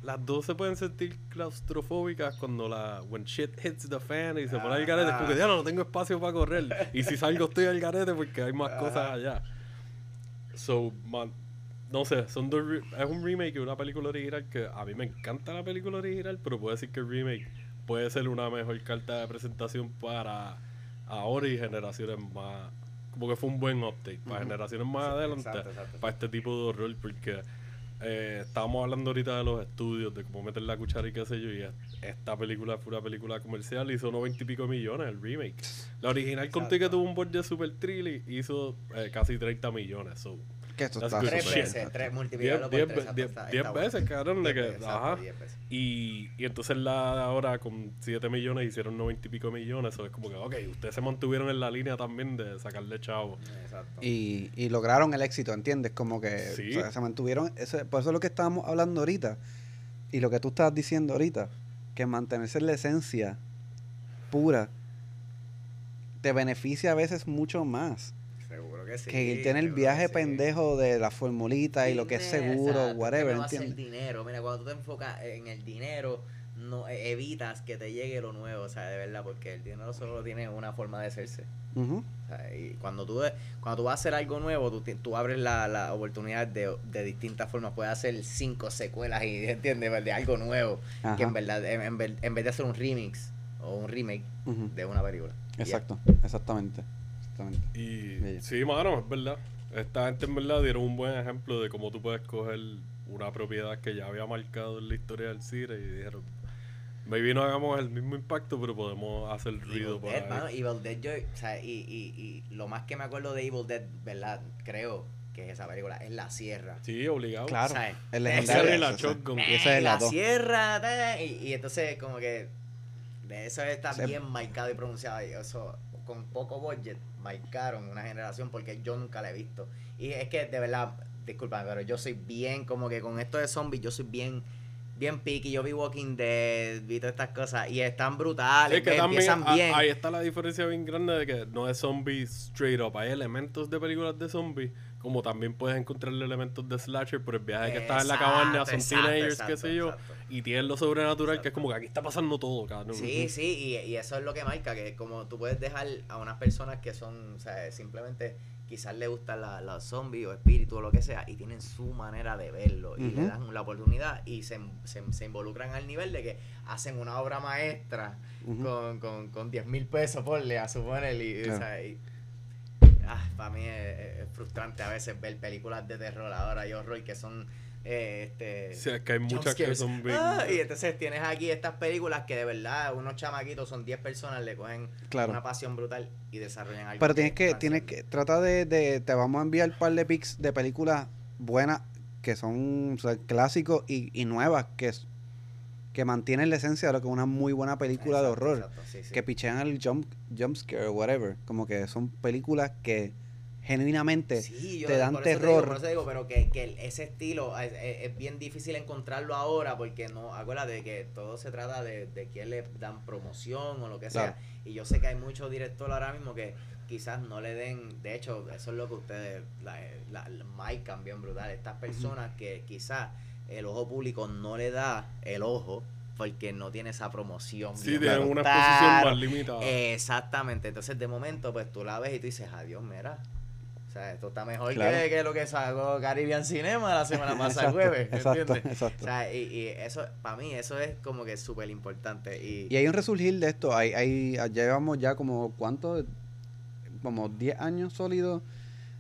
las dos se pueden sentir claustrofóbicas cuando la when shit hits the fan y se pone al garete es como que ya no tengo espacio para correr y si salgo estoy al garete porque hay más cosas allá. So man no sé son dos es un remake de una película original que a mí me encanta la película original pero puedo decir que el remake puede ser una mejor carta de presentación para ahora y generaciones más como que fue un buen update para generaciones más adelante Exacto, exacto. para este tipo de horror porque eh, estábamos hablando ahorita de los estudios, de cómo meter la cuchara y qué sé yo, y es- esta película fue una película comercial, hizo 90 y pico millones el remake. La original conté que tuvo un budget super trill y hizo eh, casi 30 millones. So, Que esto está Tres veces, tres, diez, multiplicarlo por diez tres. diez- está- diez está bueno. veces, cabrón, de Diez que, veces, ajá. diez veces. Y, y entonces la de ahora con 7 millones hicieron 90 y pico millones. Eso es como que, ok, ustedes se mantuvieron en la línea también de sacarle chavo. Exacto. Y, y lograron el éxito, ¿entiendes? Como que Sí. o sea, se mantuvieron. ese- por eso es lo que estábamos hablando ahorita. Y lo que tú estabas diciendo ahorita. Que mantenerse en la esencia pura te beneficia a veces mucho más. Claro que sí. que tiene el viaje sí. pendejo de la formulita y lo que es seguro, exacto, whatever, no hace el ¿entiendes? dinero. Mira, cuando tú te enfocas en el dinero, no eh, evitas que te llegue lo nuevo, o sea, de verdad, porque el dinero solo tiene una forma de hacerse. Ujú. O sea, y cuando tú, cuando tú vas a hacer algo nuevo, tú, tú abres la, la oportunidad de, de distintas formas. Puedes hacer cinco secuelas y, ¿entiendes? De algo nuevo. Ajá. Que en verdad, en, en en vez de hacer un remix o un remake de una película. Exacto, exactamente. Exactamente. Y Bello. sí, mano, es verdad. Esta gente en verdad dieron un buen ejemplo de cómo tú puedes coger una propiedad que ya había marcado en la historia del cine y dijeron, maybe no hagamos el mismo impacto, pero podemos hacer ruido Evil por Dead, mano, Evil Dead, yo, o sea, y, y, y lo más que me acuerdo de Evil Dead, ¿verdad? Creo que es esa película, es La Sierra. Sí, obligado. Claro, O sea, el esa es la ese, shotgun. Y esa es la la 2. Sierra, ta, y, y entonces como que de eso está bien marcado y pronunciado. Y eso, con poco budget, marcaron una generación porque yo nunca la he visto. Y es que de verdad, disculpa, pero yo soy bien, como que con esto de zombies, yo soy bien, bien picky. Yo vi Walking Dead, vi todas estas cosas y están brutales, Sí, que también empiezan a- bien. ahí está la diferencia bien grande de que no es zombies straight up. Hay elementos de películas de zombies, como también puedes encontrar elementos de slasher por el viaje que está en la cabaña, son exacto, teenagers, qué sé yo, exacto. y tienen lo sobrenatural, que es como que aquí está pasando todo, cabrón. Sí, sí, y, y eso es lo que marca, que como tú puedes dejar a unas personas que son, o sea, simplemente quizás le gustan la- los zombies o espíritus o lo que sea, y tienen su manera de verlo, y le dan la oportunidad y se, se, se involucran al nivel de que hacen una obra maestra con, con, con 10 mil pesos, ponle, a suponer, y, o sea, y- ah, para mí es, es frustrante a veces ver películas de terror ahora y horror que son, eh, este... Sí, es que hay muchas que son bien... Ah, y entonces tienes aquí estas películas que de verdad unos chamaquitos son 10 personas, le cogen Claro. una pasión brutal y desarrollan algo. Pero tienes que, tienes que, trata de, de, te vamos a enviar un par de pics de películas buenas que son o sea, clásicos y, y nuevas que, es- que mantienen la esencia de lo que es una muy buena película de horror. exacto, sí, sí. Que pichean el jump, jump scare o whatever. Como que son películas que genuinamente Sí, yo te dan por terror. digo, por eso digo, pero que, ese estilo es, es- es bien difícil encontrarlo ahora porque no, acuérdate que todo se trata de, de quién le dan promoción o lo que sea. Claro. Y yo sé que hay muchos directores ahora mismo que quizás no le den, de hecho, eso es lo que ustedes, la, la, la marcan bien brutal. Estas personas que quizás el ojo público no le da el ojo porque no tiene esa promoción. Sí, bien tienen una exposición más limitada. Exactamente, entonces de momento pues tú la ves y tú dices, adiós, mira. O sea, esto está mejor Claro. que, que lo que sacó Caribbean Cinema la semana pasada, el jueves. exacto, ¿entiendes? exacto. O sea, y, y eso, para mí, eso es como que súper importante. Y, Y hay un resurgir de esto. Hay, hay, llevamos ya como, ¿cuánto? Como 10 años sólidos.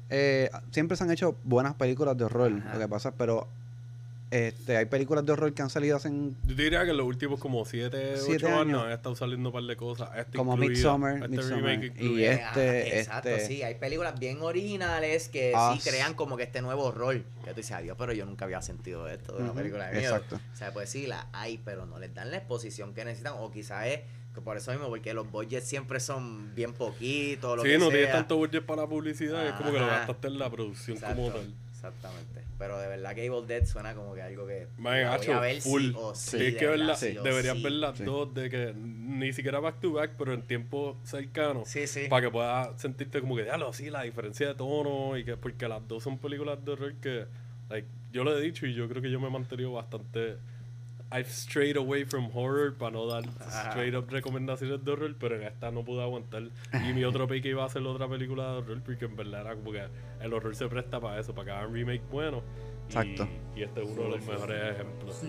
Eh, siempre se han hecho buenas películas de horror. Ajá. Lo que pasa, pero este, hay películas de horror que han salido hace Yo diría que en los últimos como 7, Siete 8 años años. han estado saliendo un par de cosas. Este como incluido, Midsommar, este Midsommar. remake Y incluido. Eh, este, exacto, este- sí, hay películas bien originales que Ah, sí crean como que este nuevo horror. Que tú dices, adiós, pero yo nunca había sentido esto de una película de miedo. exacto. O sea, pues sí, la hay, pero no les dan la exposición que necesitan. O quizás es que por eso mismo, porque los budgets siempre son bien poquitos. Sí, que no tienes tanto budget para la publicidad, es como que lo gastaste en la producción Exacto, como tal. Exactamente. Pero de verdad que Evil Dead suena como que algo que Man, voy a ver full. sí o sí. Tienes de que verdad, verla, sí o deberías sí. ver las Sí. dos de que ni siquiera back to back, pero en tiempo cercano. Sí, sí. Para que puedas sentirte como que, diablo, sí, la diferencia de tono y que, porque las dos son películas de horror que, like, yo lo he dicho y yo creo que yo me he mantenido bastante, I've strayed away from horror para no dar Ajá. straight up recomendaciones de horror, pero en esta no pude aguantar. Y mi otro pick iba a ser otra película de horror porque en verdad era como que el horror se presta para eso, para que hagan remake bueno. Y- Exacto. Y, este es uno de los mejores ejemplos.